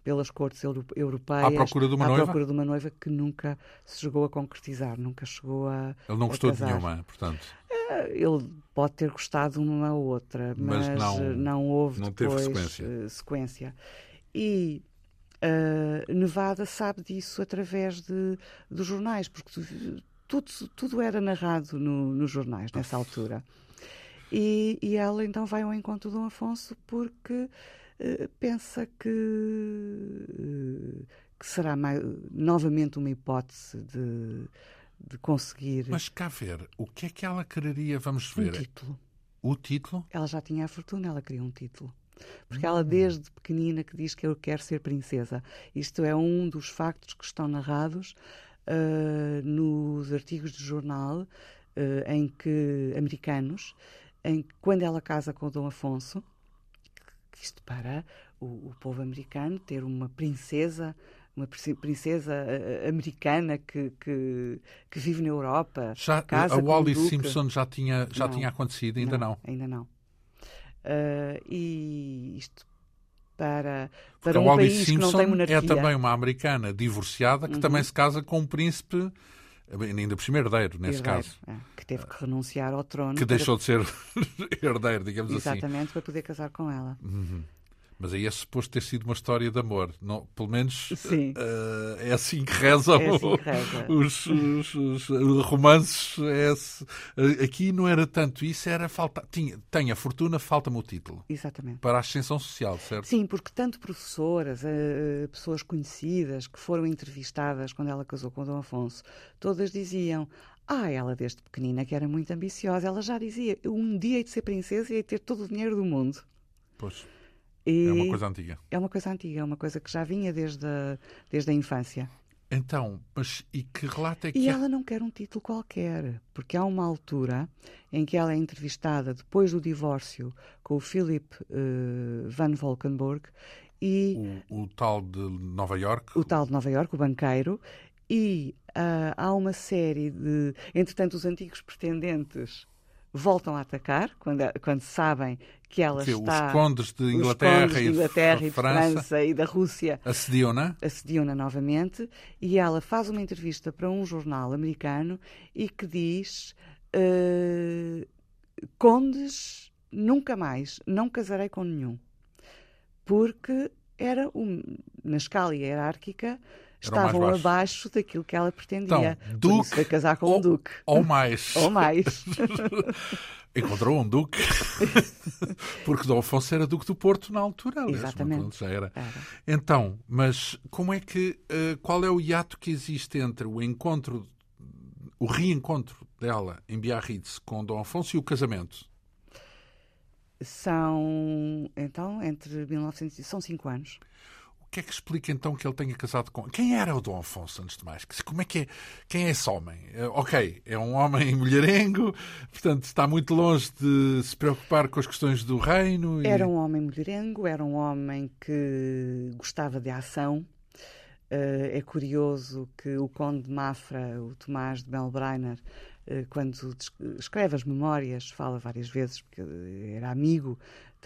pelas cortes euro- europeias À procura de uma à noiva? procura de uma noiva que nunca se chegou a concretizar, nunca chegou a Ele não gostou de nenhuma, portanto. Ele pode ter gostado uma ou outra, Mas mas, não- eh, não, houve não depois sequência. eh, sequência. E eh, Nevada sabe disso através de, dos jornais, porque tu- tudo, tudo era narrado no- nos jornais nessa altura. E, e ela então vai ao encontro de Dom Afonso porque eh, pensa que, eh, que será mais- novamente uma hipótese de, de conseguir Mas cá ver, o que é que ela quereria? Vamos um ver. título. O título? Ela já tinha a fortuna, ela queria um título. Porque Hum. ela, desde pequenina, que diz que eu quero ser princesa. Isto é um dos factos que estão narrados ah, nos artigos de jornal ah, em que americanos, em que quando ela casa com o Dom Afonso, isto para o, o povo americano ter uma princesa, uma prince- princesa ah, americana que, que, que vive na Europa. Já, casa a com Wally um duque. Simpson já tinha, já Não. tinha acontecido, ainda não. Ainda não. Ah, e isto para, Porque para a um país que não Simpson tem monarquia. é também uma americana divorciada que Uhum. também se casa com um príncipe, ainda por cima herdeiro, nesse herdeiro, caso, é, que teve que renunciar ao trono. que para- deixou de ser <laughs> herdeiro, digamos assim. Exatamente, para poder casar com ela. Mas aí é suposto ter sido uma história de amor. Não, pelo menos eh, é assim que rezam É assim que reza. os, os- os- os romances. É. Eh, Aqui não era tanto isso, era falta. Tinha, tem a fortuna, falta-me o título. Exatamente. Para a ascensão social, certo? Sim, porque tanto professoras, eh, pessoas conhecidas que foram entrevistadas quando ela casou com Dom Afonso, todas diziam: Ah, ela desde pequenina que era muito ambiciosa. Ela já dizia: "Eu Um dia hei de ser princesa e hei de ter todo o dinheiro do mundo. Pois, E é uma coisa antiga. é uma coisa antiga, é uma coisa que já vinha desde a, desde a infância. Então, mas e que relato é que E ela não quer um título qualquer, porque há uma altura em que ela é entrevistada depois do divórcio com o Philip eh, Van Valkenburg e O, o tal de Nova York, o tal de Nova Iorque, o banqueiro, e ah, há uma série de. Entretanto, os antigos pretendentes voltam a atacar quando, quando sabem que ela que está. os condes de Inglaterra, condes de e de Inglaterra e de França, França e da Rússia assediam-na. assediam-na novamente e ela faz uma entrevista para um jornal americano e que diz eh, Condes, nunca mais, não casarei com nenhum. Porque era um, na escala hierárquica estavam baixo. abaixo daquilo que ela pretendia. Então, duque foi casar com ou- um duque. Ou mais. <laughs> Ou mais. <laughs> Encontrou um duque. <laughs> Porque Dom Afonso era duque do Porto na altura. aliás, Exatamente. Já era. Era. Então, mas como é que. eh, qual é o hiato que existe entre o encontro, o reencontro dela em Biarritz com Dom Afonso e o casamento? São, então, entre 1900 e- são cinco anos. Que é que explica então que ele tenha casado com. Quem era o Dom Afonso, antes de mais? Como é que é? Quem é esse homem? Eh, Ok, é um homem <laughs> mulherengo, portanto está muito longe de se preocupar com as questões do reino. E... Era um homem mulherengo, era um homem que gostava de ação, Uh, é curioso que o Conde de Mafra, o Tomás de Melbreiner, uh, quando escreve as memórias, fala várias vezes, porque era amigo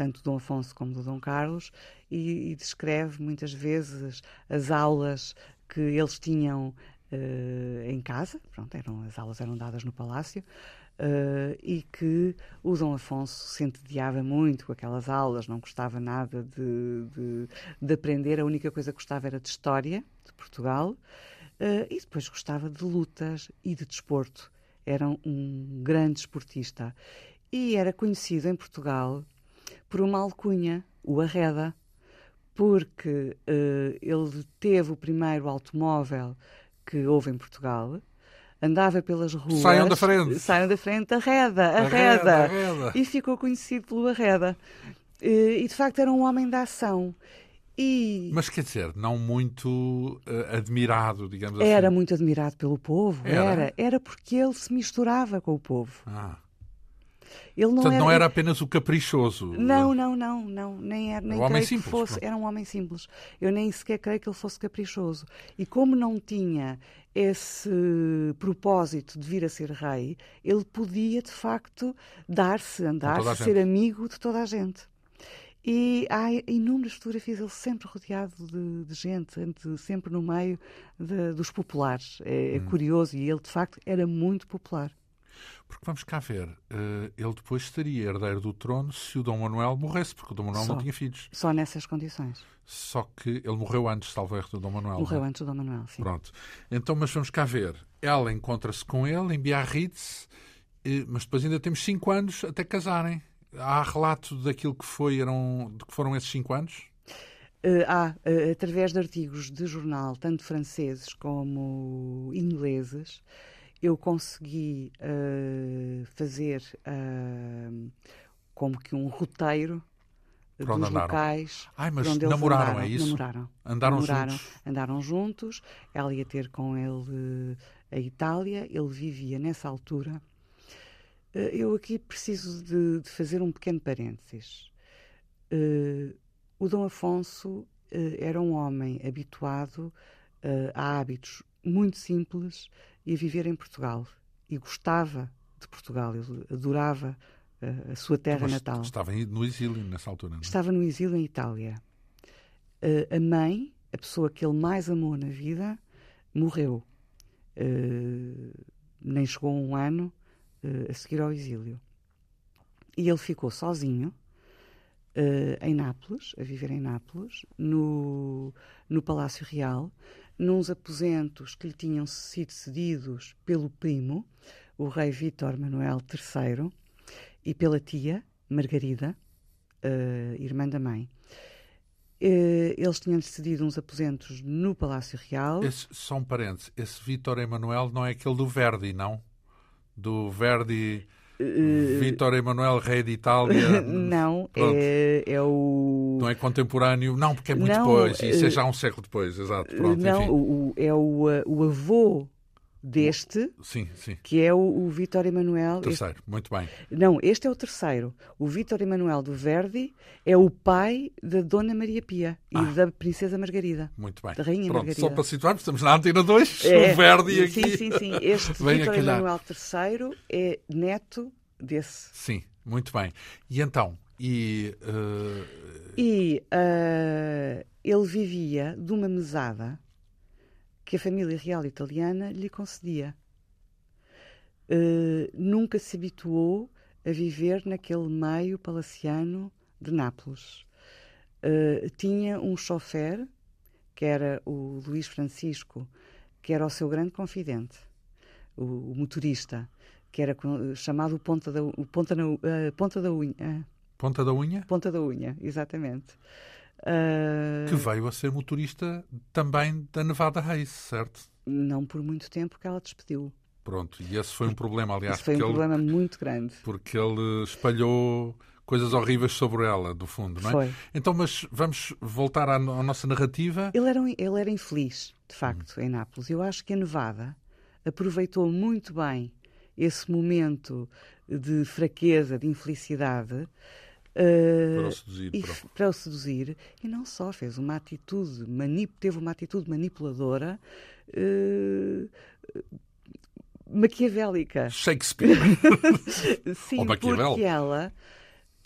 tanto do Dom Afonso como do Dom Carlos, e, e descreve muitas vezes as aulas que eles tinham uh, em casa, pronto, eram, as aulas eram dadas no palácio, Uh, e que o Dom Afonso se entediava muito com aquelas aulas, não gostava nada de, de, de, aprender, a única coisa que gostava era de história de Portugal uh, e depois gostava de lutas e de desporto. Era um grande esportista e era conhecido em Portugal por uma alcunha, o Arreda, porque uh, ele teve o primeiro automóvel que houve em Portugal andava pelas ruas. Saiam da frente. Saiam da frente, arreda, arreda. arreda, arreda. E ficou conhecido pelo arreda. E, de facto era um homem da ação. E... Mas quer dizer, não muito uh, admirado, digamos assim. Era muito admirado pelo povo, era. era. Era porque ele se misturava com o povo. Ah. Ele não Portanto, era... não era apenas o caprichoso. Não, não, não, não. Nem era, nem um homem simples. Fosse, era um homem simples. Eu nem sequer creio que ele fosse caprichoso. E como não tinha esse propósito de vir a ser rei, ele podia, de facto, dar-se, andar-se, ser amigo de toda a gente. E há inúmeras fotografias, ele sempre rodeado de, de gente, sempre no meio de, dos populares. É, é hum. curioso, e ele, de facto, era muito popular. Porque vamos cá ver, uh, ele depois estaria herdeiro do trono se o Dom Manuel morresse, porque o Dom Manuel só, não tinha filhos. Só nessas condições. Só que ele morreu antes, erro, do Dom Manuel. Morreu não? É? antes do Dom Manuel, sim. Pronto. Então, mas vamos cá ver. Ela encontra-se com ele em Biarritz, mas depois ainda temos cinco anos até casarem. Há relato daquilo que, foi, eram, que foram esses cinco anos? Uh, há, uh, através de artigos de jornal, tanto franceses como ingleses, eu consegui uh, fazer uh, como que um roteiro para dos locais. Ai, mas namoraram, andaram, é isso? Namoraram. Andaram namoraram, juntos? Andaram juntos. Ela ia ter com ele a Itália. Ele vivia nessa altura. Eh, eu aqui preciso de, de fazer um pequeno parênteses. Uh, o Dom Afonso uh, era um homem habituado uh, a hábitos muito simples e a viver em Portugal. E gostava de Portugal, ele adorava uh, a sua terra Mas natal. Estava no exílio nessa altura, não é? Estava no exílio em Itália. Uh, a mãe, a pessoa que ele mais amou na vida, morreu. Uh, nem chegou um ano a seguir ao exílio. E ele ficou sozinho em Nápoles, a viver em Nápoles, no, no Palácio Real, nos aposentos que lhe tinham sido cedidos pelo primo, o rei Vítor Manuel III, e pela tia, Margarida, uh, irmã da mãe. Uh, eles tinham cedido uns aposentos no Palácio Real. Esse, só um parênteses, esse Vítor Emanuel não é aquele do Verdi, não? Do Verdi... Vítor Emanuel, rei de Itália. <laughs> Não, é, é, o. Não é contemporâneo, não, porque é muito não, depois, isso é já um século depois, exato. Pronto, não, o, é o, o avô deste, sim, sim. que é o, o Vítor Emanuel. Terceiro, este... muito bem. Não, este é o terceiro. O Vítor Emanuel do Verdi é o pai da Dona Maria Pia e ah, da Princesa Margarida. Muito bem. Da Rainha Pronto, Margarida. Só para situarmos, estamos na Antena 2, é, o Verdi aqui. Sim, sim, sim. Este <laughs> Vítor Emanuel III é neto desse. Sim, muito bem. E então? E, uh... e uh, ele vivia de uma mesada que a família real italiana lhe concedia. Uh, nunca se habituou a viver naquele meio palaciano de Nápoles. Uh, tinha um chofer, que era o Luís Francisco, que era o seu grande confidente, o, o motorista, que era chamado Ponta da, o ponta, na, uh, ponta da Unha. Ponta da Unha? Ponta da Unha, exatamente. Uh... Que veio a ser motorista também da Nevada Race, certo? Não por muito tempo que ela despediu. Pronto, e esse foi um problema, aliás. Esse foi um ele, problema muito grande. Porque ele espalhou coisas horríveis sobre ela, do fundo, não é? Foi. Então, mas vamos voltar à, à nossa narrativa. Ele era, ele era infeliz, de facto, hum. em Nápoles. Eu acho que a Nevada aproveitou muito bem esse momento de fraqueza, de infelicidade, Uh, para o seduzir. E, para... para o seduzir. E não só, fez uma atitude, teve uma atitude manipuladora. Uh, maquiavélica. Shakespeare. <laughs> Sim, porque ela,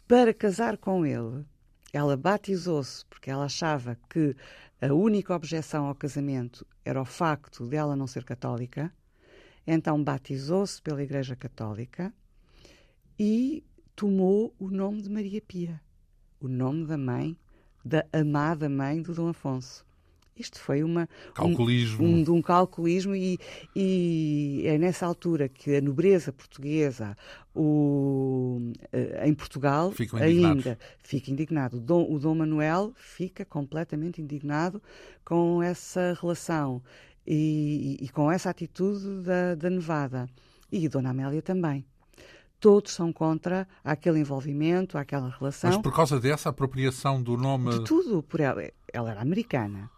para casar com ele, ela batizou-se porque ela achava que a única objeção ao casamento era o facto dela não ser católica. Então batizou-se pela Igreja Católica e tomou o nome de Maria Pia, o nome da mãe, da amada mãe do Dom Afonso. Isto foi uma, calculismo. Um, um, um calculismo e, e, é nessa altura que a nobreza portuguesa o, eh, em Portugal ainda fica indignado. O Dom, o Dom Manuel fica completamente indignado com essa relação e, e, e com essa atitude da, da Nevada. E Dona Amélia também todos são contra aquele envolvimento, aquela relação. Mas por causa dessa apropriação do nome. De tudo, por ela. Ela era americana.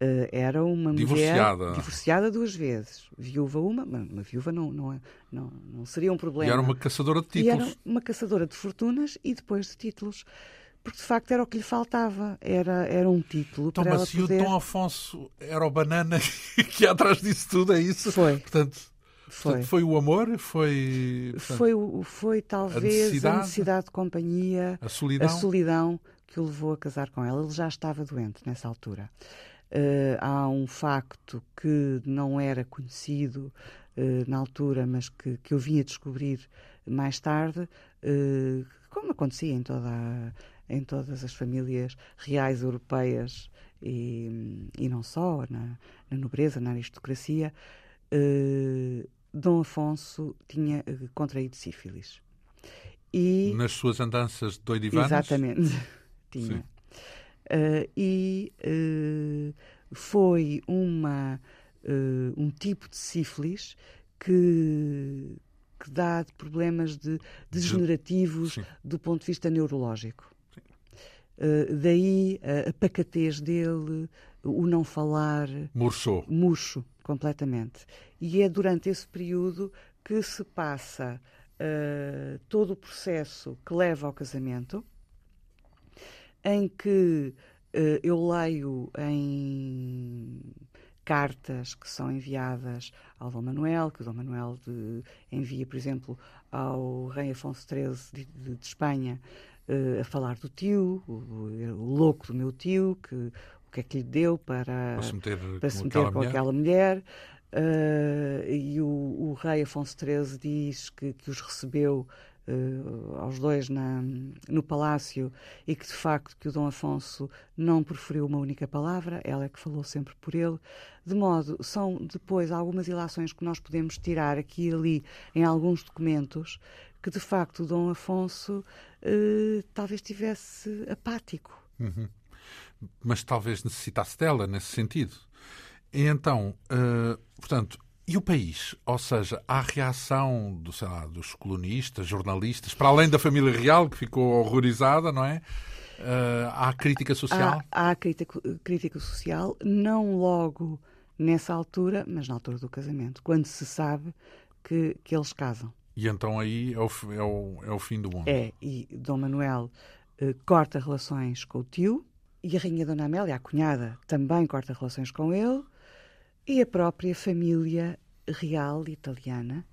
Uh, era uma divorciada. mulher divorciada duas vezes. Viúva uma, uma viúva não, não, não, não seria um problema. E era uma caçadora de títulos. E era uma caçadora de fortunas e depois de títulos. Porque de facto era o que lhe faltava. Era, era um título então, para mas ela se poder... o Dom Afonso era o banana <laughs> que atrás disso tudo, é isso? Foi. Portanto, foi. Portanto, foi o amor, foi. Portanto, foi, foi talvez a necessidade, a necessidade, de companhia, a solidão. a solidão que o levou a casar com ela. Ele já estava doente nessa altura. Uh, há um facto que não era conhecido uh, na altura, mas que, que eu vim a descobrir mais tarde, uh, como acontecia em, toda a, em todas as famílias reais europeias e, e não só, na, na nobreza, na aristocracia, Dom Afonso tinha contraído sífilis. E, Nas suas andanças de doidivanas? Exatamente, <laughs> tinha. Uh, e uh, foi uma, uh, um tipo de sífilis que, que dá problemas de, degenerativos Sim. do ponto de vista neurológico. daí a, a pacatez dele, o não falar. Murchou. Murcho, completamente. E é durante esse período que se passa todo o processo que leva ao casamento em que uh, eu leio em cartas que são enviadas ao Dom Manuel, que o Dom Manuel de, envia, por exemplo, ao rei Afonso XIII de, de, de Espanha, uh, a falar do tio, o, o, louco do meu tio, que o que é que lhe deu para, para se meter, para se meter com aquela mulher. Uh, e o, o, rei Afonso XIII diz que, que os recebeu uh, aos dois na, no palácio e que de facto que o Dom Afonso não proferiu uma única palavra, ela é que falou sempre por ele, de modo são depois algumas ilações que nós podemos tirar aqui e ali em alguns documentos que de facto o Dom Afonso uh, talvez estivesse apático. Uhum. Mas talvez necessitasse dela nesse sentido. E então, uh, portanto, e o país? Ou seja, há reação do, lá, dos colonistas, jornalistas, para além da família real, que ficou horrorizada, não é? Uh, há crítica social? Há, há crítica, crítica social, não logo nessa altura, mas na altura do casamento, quando se sabe que, que eles casam. E então aí é o, é o, é o fim do mundo. É, e Dom Manuel uh, corta relações com o tio, e a Rainha Dona Amélia, a cunhada, também corta relações com ele e a própria família real italiana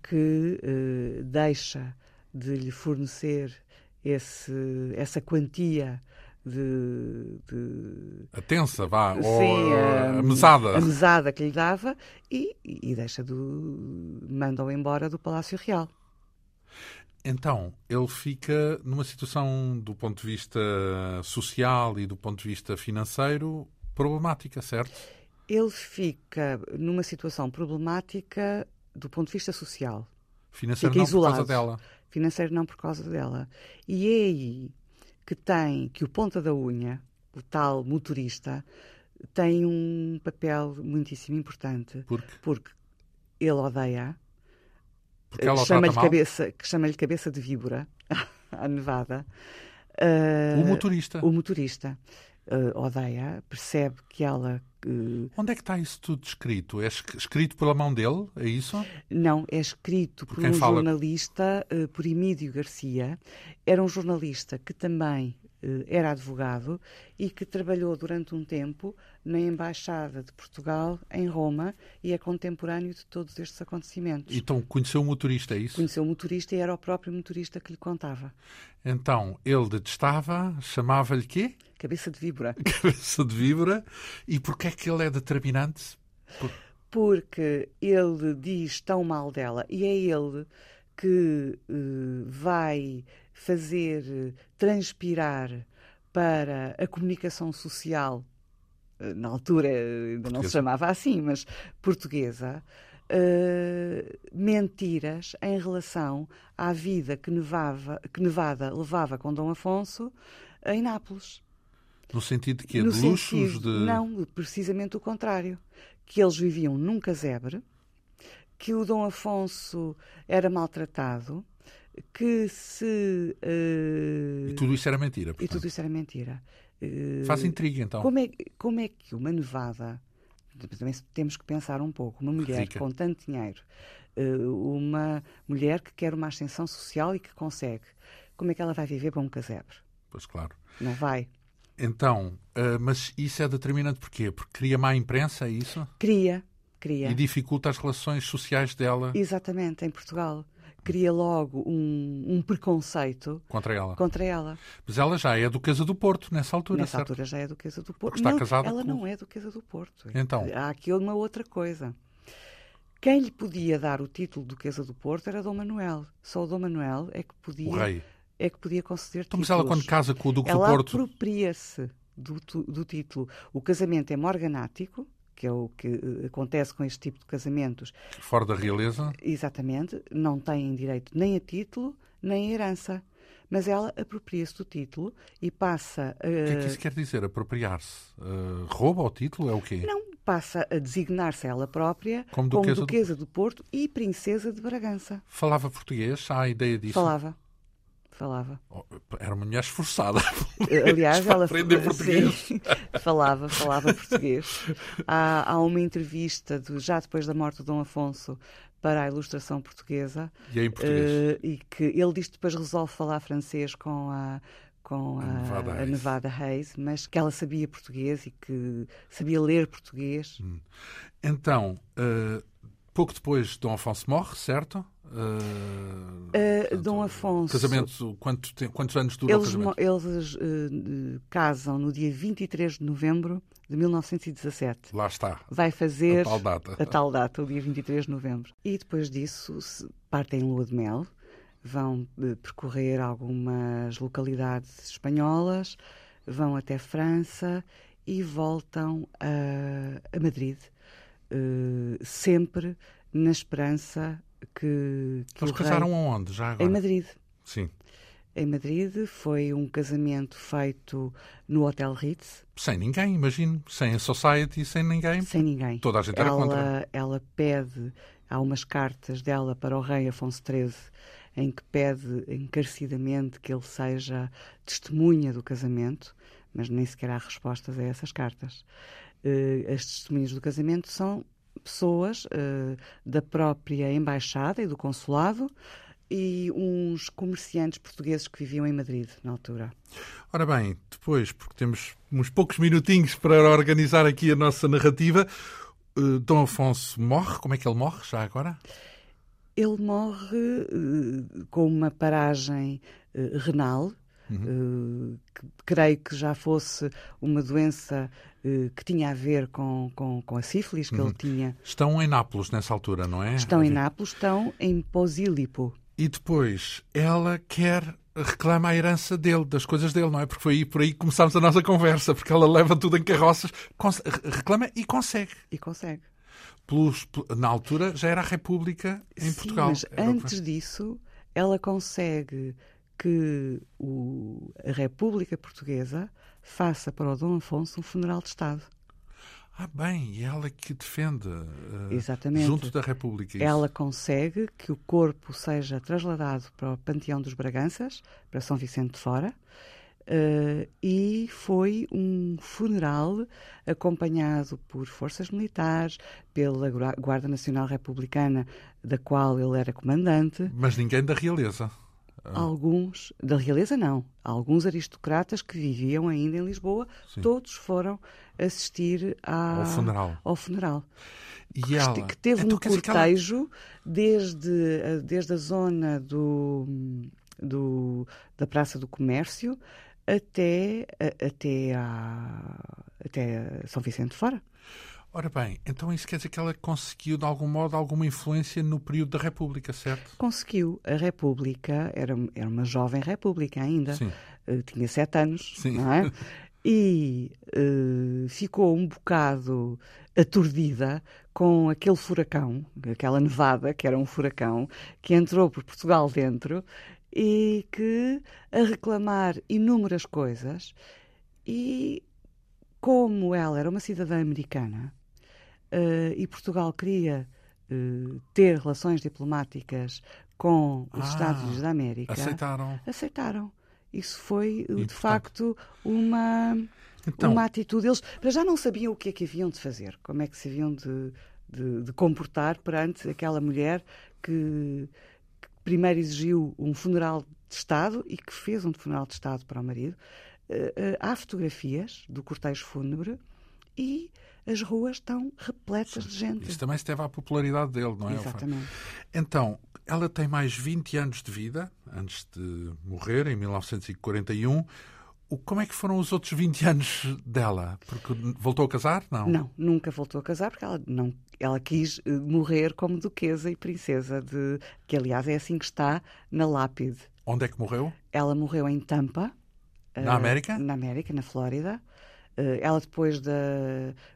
que eh, deixa de lhe fornecer esse, essa quantia de, de... A tensa, vá, Sim, ou a, a, mesada. A mesada que lhe dava e, e deixa do. manda-o embora do Palácio Real. Então, ele fica numa situação, do ponto de vista social e do ponto de vista financeiro, problemática, certo? ele fica numa situação problemática do ponto de vista social. Financeiro fica não isolado. por causa dela. Financeiro não por causa dela. E é aí que tem que o ponta da unha, o tal motorista, tem um papel muitíssimo importante. Por quê? Porque ele odeia, porque chama-lhe cabeça, que chama-lhe cabeça de víbora, <laughs> a nevada. Uh, o motorista. O motorista uh, odeia, percebe que ela Onde é que está isso tudo escrito? É escrito pela mão dele? É isso? Não, é escrito por, por um fala... jornalista, uh, por Emílio Garcia. Era um jornalista que também uh, era advogado e que trabalhou durante um tempo na Embaixada de Portugal em Roma e é contemporâneo de todos estes acontecimentos. Então conheceu o motorista, é isso? Conheceu o motorista e era o próprio motorista que lhe contava. Então, ele detestava, chamava-lhe quê? Cabeça de víbora. <laughs> Cabeça de víbora. E porquê é que ele é determinante? Por... Porque ele diz tão mal dela e é ele que uh, vai fazer transpirar para a comunicação social, eh, na altura ainda não se chamava assim, mas portuguesa, uh, mentiras em relação à vida que, Nevava, que Nevada levava com Dom Afonso em Nápoles. No sentido de que de luxos? De... Não, precisamente o contrário. Que eles viviam num casebre, que o Dom Afonso era maltratado, que se. Uh... E tudo isso era mentira. Portanto. E tudo isso era mentira. Uh... Faz intriga, então. Como é, como é que uma nevada. Também temos que pensar um pouco. Uma mulher Rica. com tanto dinheiro, uh, uma mulher que quer uma ascensão social e que consegue, como é que ela vai viver para um casebre? Pois claro. Não vai. Então, mas isso é determinante porquê? Porque cria má imprensa, é isso? Cria, cria. E dificulta as relações sociais dela. Exatamente, em Portugal cria logo um, um, preconceito contra ela. contra ela. Mas ela já é duquesa do Porto nessa altura, Nessa certo? altura já é duquesa do Porto. Porque está não, casada ela com... não é duquesa do Porto. Então. Há aqui uma outra coisa. Quem lhe podia dar o título de duquesa do Porto era Dom Manuel. Só o Dom Manuel é que podia... O rei. É que podia conceder então, títulos. Mas ela quando casa com o Duque ela do Porto... Ela apropria-se do, do título. O casamento é morganático, que é o que eh, acontece com este tipo de casamentos. Fora da realeza? Exatamente. Não têm direito nem a título, nem a herança. Mas ela apropria-se do título e passa a. O que é que isso quer dizer, apropriar-se? Uh, rouba o título? É o quê? Não, passa a designar-se ela própria como duquesa, como duquesa do... do Porto e princesa de Bragança. Falava português? Há a ideia disso? Falava falava. Oh, era uma mulher esforçada. <laughs> Aliás, ela aprender português. Sim, falava, falava português. Há, há uma entrevista do, já depois da morte de Dom Afonso para a ilustração portuguesa. E é em português. Uh, e que ele diz que depois resolve falar francês com a com a, a, Nevada, a Nevada Reis, mas que ela sabia português e que sabia ler português. Hum. Então, uh, pouco depois Dom Afonso morre, certo? Uh, uh, Dom Afonso. Casamento, quanto, quantos anos dura eles, o casamento? Eles uh, casam no dia 23 de novembro de 1917. Lá está. Vai fazer a tal data, a tal data o dia 23 de novembro. E depois disso partem em lua de mel, vão percorrer algumas localidades espanholas, vão até França e voltam a, a Madrid, sempre na esperança que, que Eles casaram rei... aonde, já agora? Em Madrid. Sim. Em Madrid foi um casamento feito no Hotel Ritz. Sem ninguém, imagino. Sem a Society, sem ninguém. Sem ninguém. Toda a gente era ela, contra. Ela pede, há umas cartas dela para o rei Afonso XIII em que pede encarecidamente que ele seja testemunha do casamento, mas nem sequer há respostas a essas cartas. Uh, as testemunhas do casamento são pessoas uh, da própria embaixada e do consulado e uns comerciantes portugueses que viviam em Madrid na altura. Ora bem, depois, porque temos uns poucos minutinhos para organizar aqui a nossa narrativa, uh, Dom Afonso morre. Como é que ele morre já agora? Ele morre uh, com uma paragem renal Uhum. Uh, creio que já fosse uma doença uh, que tinha a ver com, com, com a sífilis que uhum. ele tinha. Estão em Nápoles nessa altura, não é? Estão em Nápoles, estão em Posílipo. E depois ela quer reclama a herança dele, das coisas dele, não é? Porque foi aí, por aí que começámos a nossa conversa, porque ela leva tudo em carroças, reclama e consegue. E consegue. Pelos, na altura já era a República em Sim, Portugal. Mas antes disso, ela consegue que o, a República Portuguesa faça para o Dom Afonso um funeral de Estado. Ah, bem, e ela que defende uh, Exatamente. junto da República. Isso. Ela consegue que o corpo seja trasladado para o Panteão dos Braganças, para São Vicente de Fora, Uh, e foi um funeral acompanhado por forças militares, pela Guarda Nacional Republicana, da qual ele era comandante. Mas ninguém da realeza. Ah. Alguns, da realeza não, alguns aristocratas que viviam ainda em Lisboa, Sim. todos foram assistir à, ao funeral. Ao funeral. E que, ela? que teve então, um cortejo ela... desde, desde a zona do, do, da Praça do Comércio até, até, a, até São Vicente Fora. Ora bem, então isso quer dizer que ela conseguiu, de algum modo, alguma influência no período da República, certo? Conseguiu. A República era, era uma jovem República ainda. Sim. Uh, tinha sete anos, Sim. não é? <laughs> E uh, ficou um bocado aturdida com aquele furacão, aquela nevada, que era um furacão, que entrou por Portugal dentro e que a reclamar inúmeras coisas e como ela era uma cidadã americana uh, e Portugal queria uh, ter relações diplomáticas com os ah, Estados Unidos da América. Aceitaram. Aceitaram. Isso foi, de facto, uma, então, uma atitude. Eles já não sabiam o que é que haviam de fazer, como é que se haviam de, de, de comportar perante aquela mulher que, que, primeiro exigiu um funeral de Estado e que fez um funeral de Estado para o marido. Uh, uh, há fotografias do cortejo fúnebre e as ruas estão repletas de gente. Isso também se deve à popularidade dele, não é? Exatamente. Então, ela tem mais 20 anos de vida, antes de morrer, em 1941. Como é que foram os outros 20 anos dela? Porque voltou a casar? Não. Não, nunca voltou a casar porque ela não ela quis eh, morrer como duquesa e princesa de que aliás é assim que está na lápide. Onde é que morreu? Ela morreu em Tampa. Na América? Na América, na Flórida. Uh, ela depois da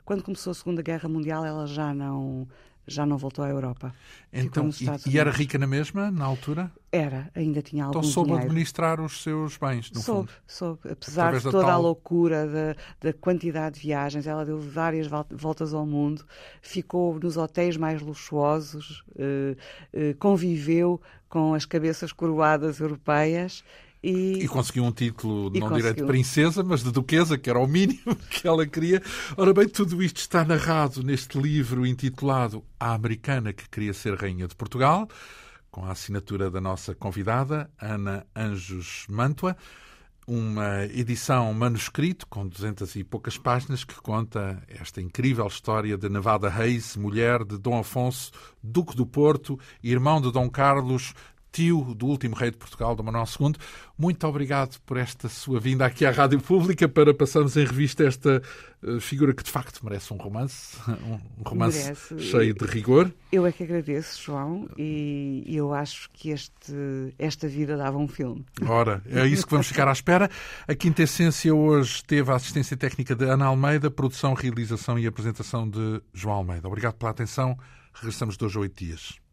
quando começou a Segunda Guerra Mundial, ela já não já não voltou à Europa. Então, e, e, era rica na mesma, na altura? Era, ainda tinha algum Então soube dinheiro. administrar os seus bens, no soube, fundo? Soube, apesar Através de toda tal... a loucura, da, da quantidade de viagens, ela deu várias voltas ao mundo, ficou nos hotéis mais luxuosos, eh, eh, conviveu com as cabeças coroadas europeias e, e, conseguiu um título, não direi de princesa, mas de duquesa, que era o mínimo <laughs> que ela queria. Ora bem, tudo isto está narrado neste livro intitulado A Americana que Queria Ser Rainha de Portugal, com a assinatura da nossa convidada, Ana Anjos Mantua. Uma edição manuscrito com duzentas e poucas páginas que conta esta incrível história de Nevada Reis, mulher de Dom Afonso, Duque do Porto, irmão de Dom Carlos, tio do último rei de Portugal, do Manuel II. Muito obrigado por esta sua vinda aqui à Rádio Pública para passarmos em revista esta uh, figura que de facto merece um romance, <laughs> um romance merece. cheio de rigor. Eu é que agradeço, João, e eu acho que este, esta vida dava um filme. Ora, é isso que vamos ficar à espera. A Quinta Essência hoje teve a assistência técnica de Ana Almeida, produção, realização e apresentação de João Almeida. Obrigado pela atenção. Regressamos de hoje a oito dias.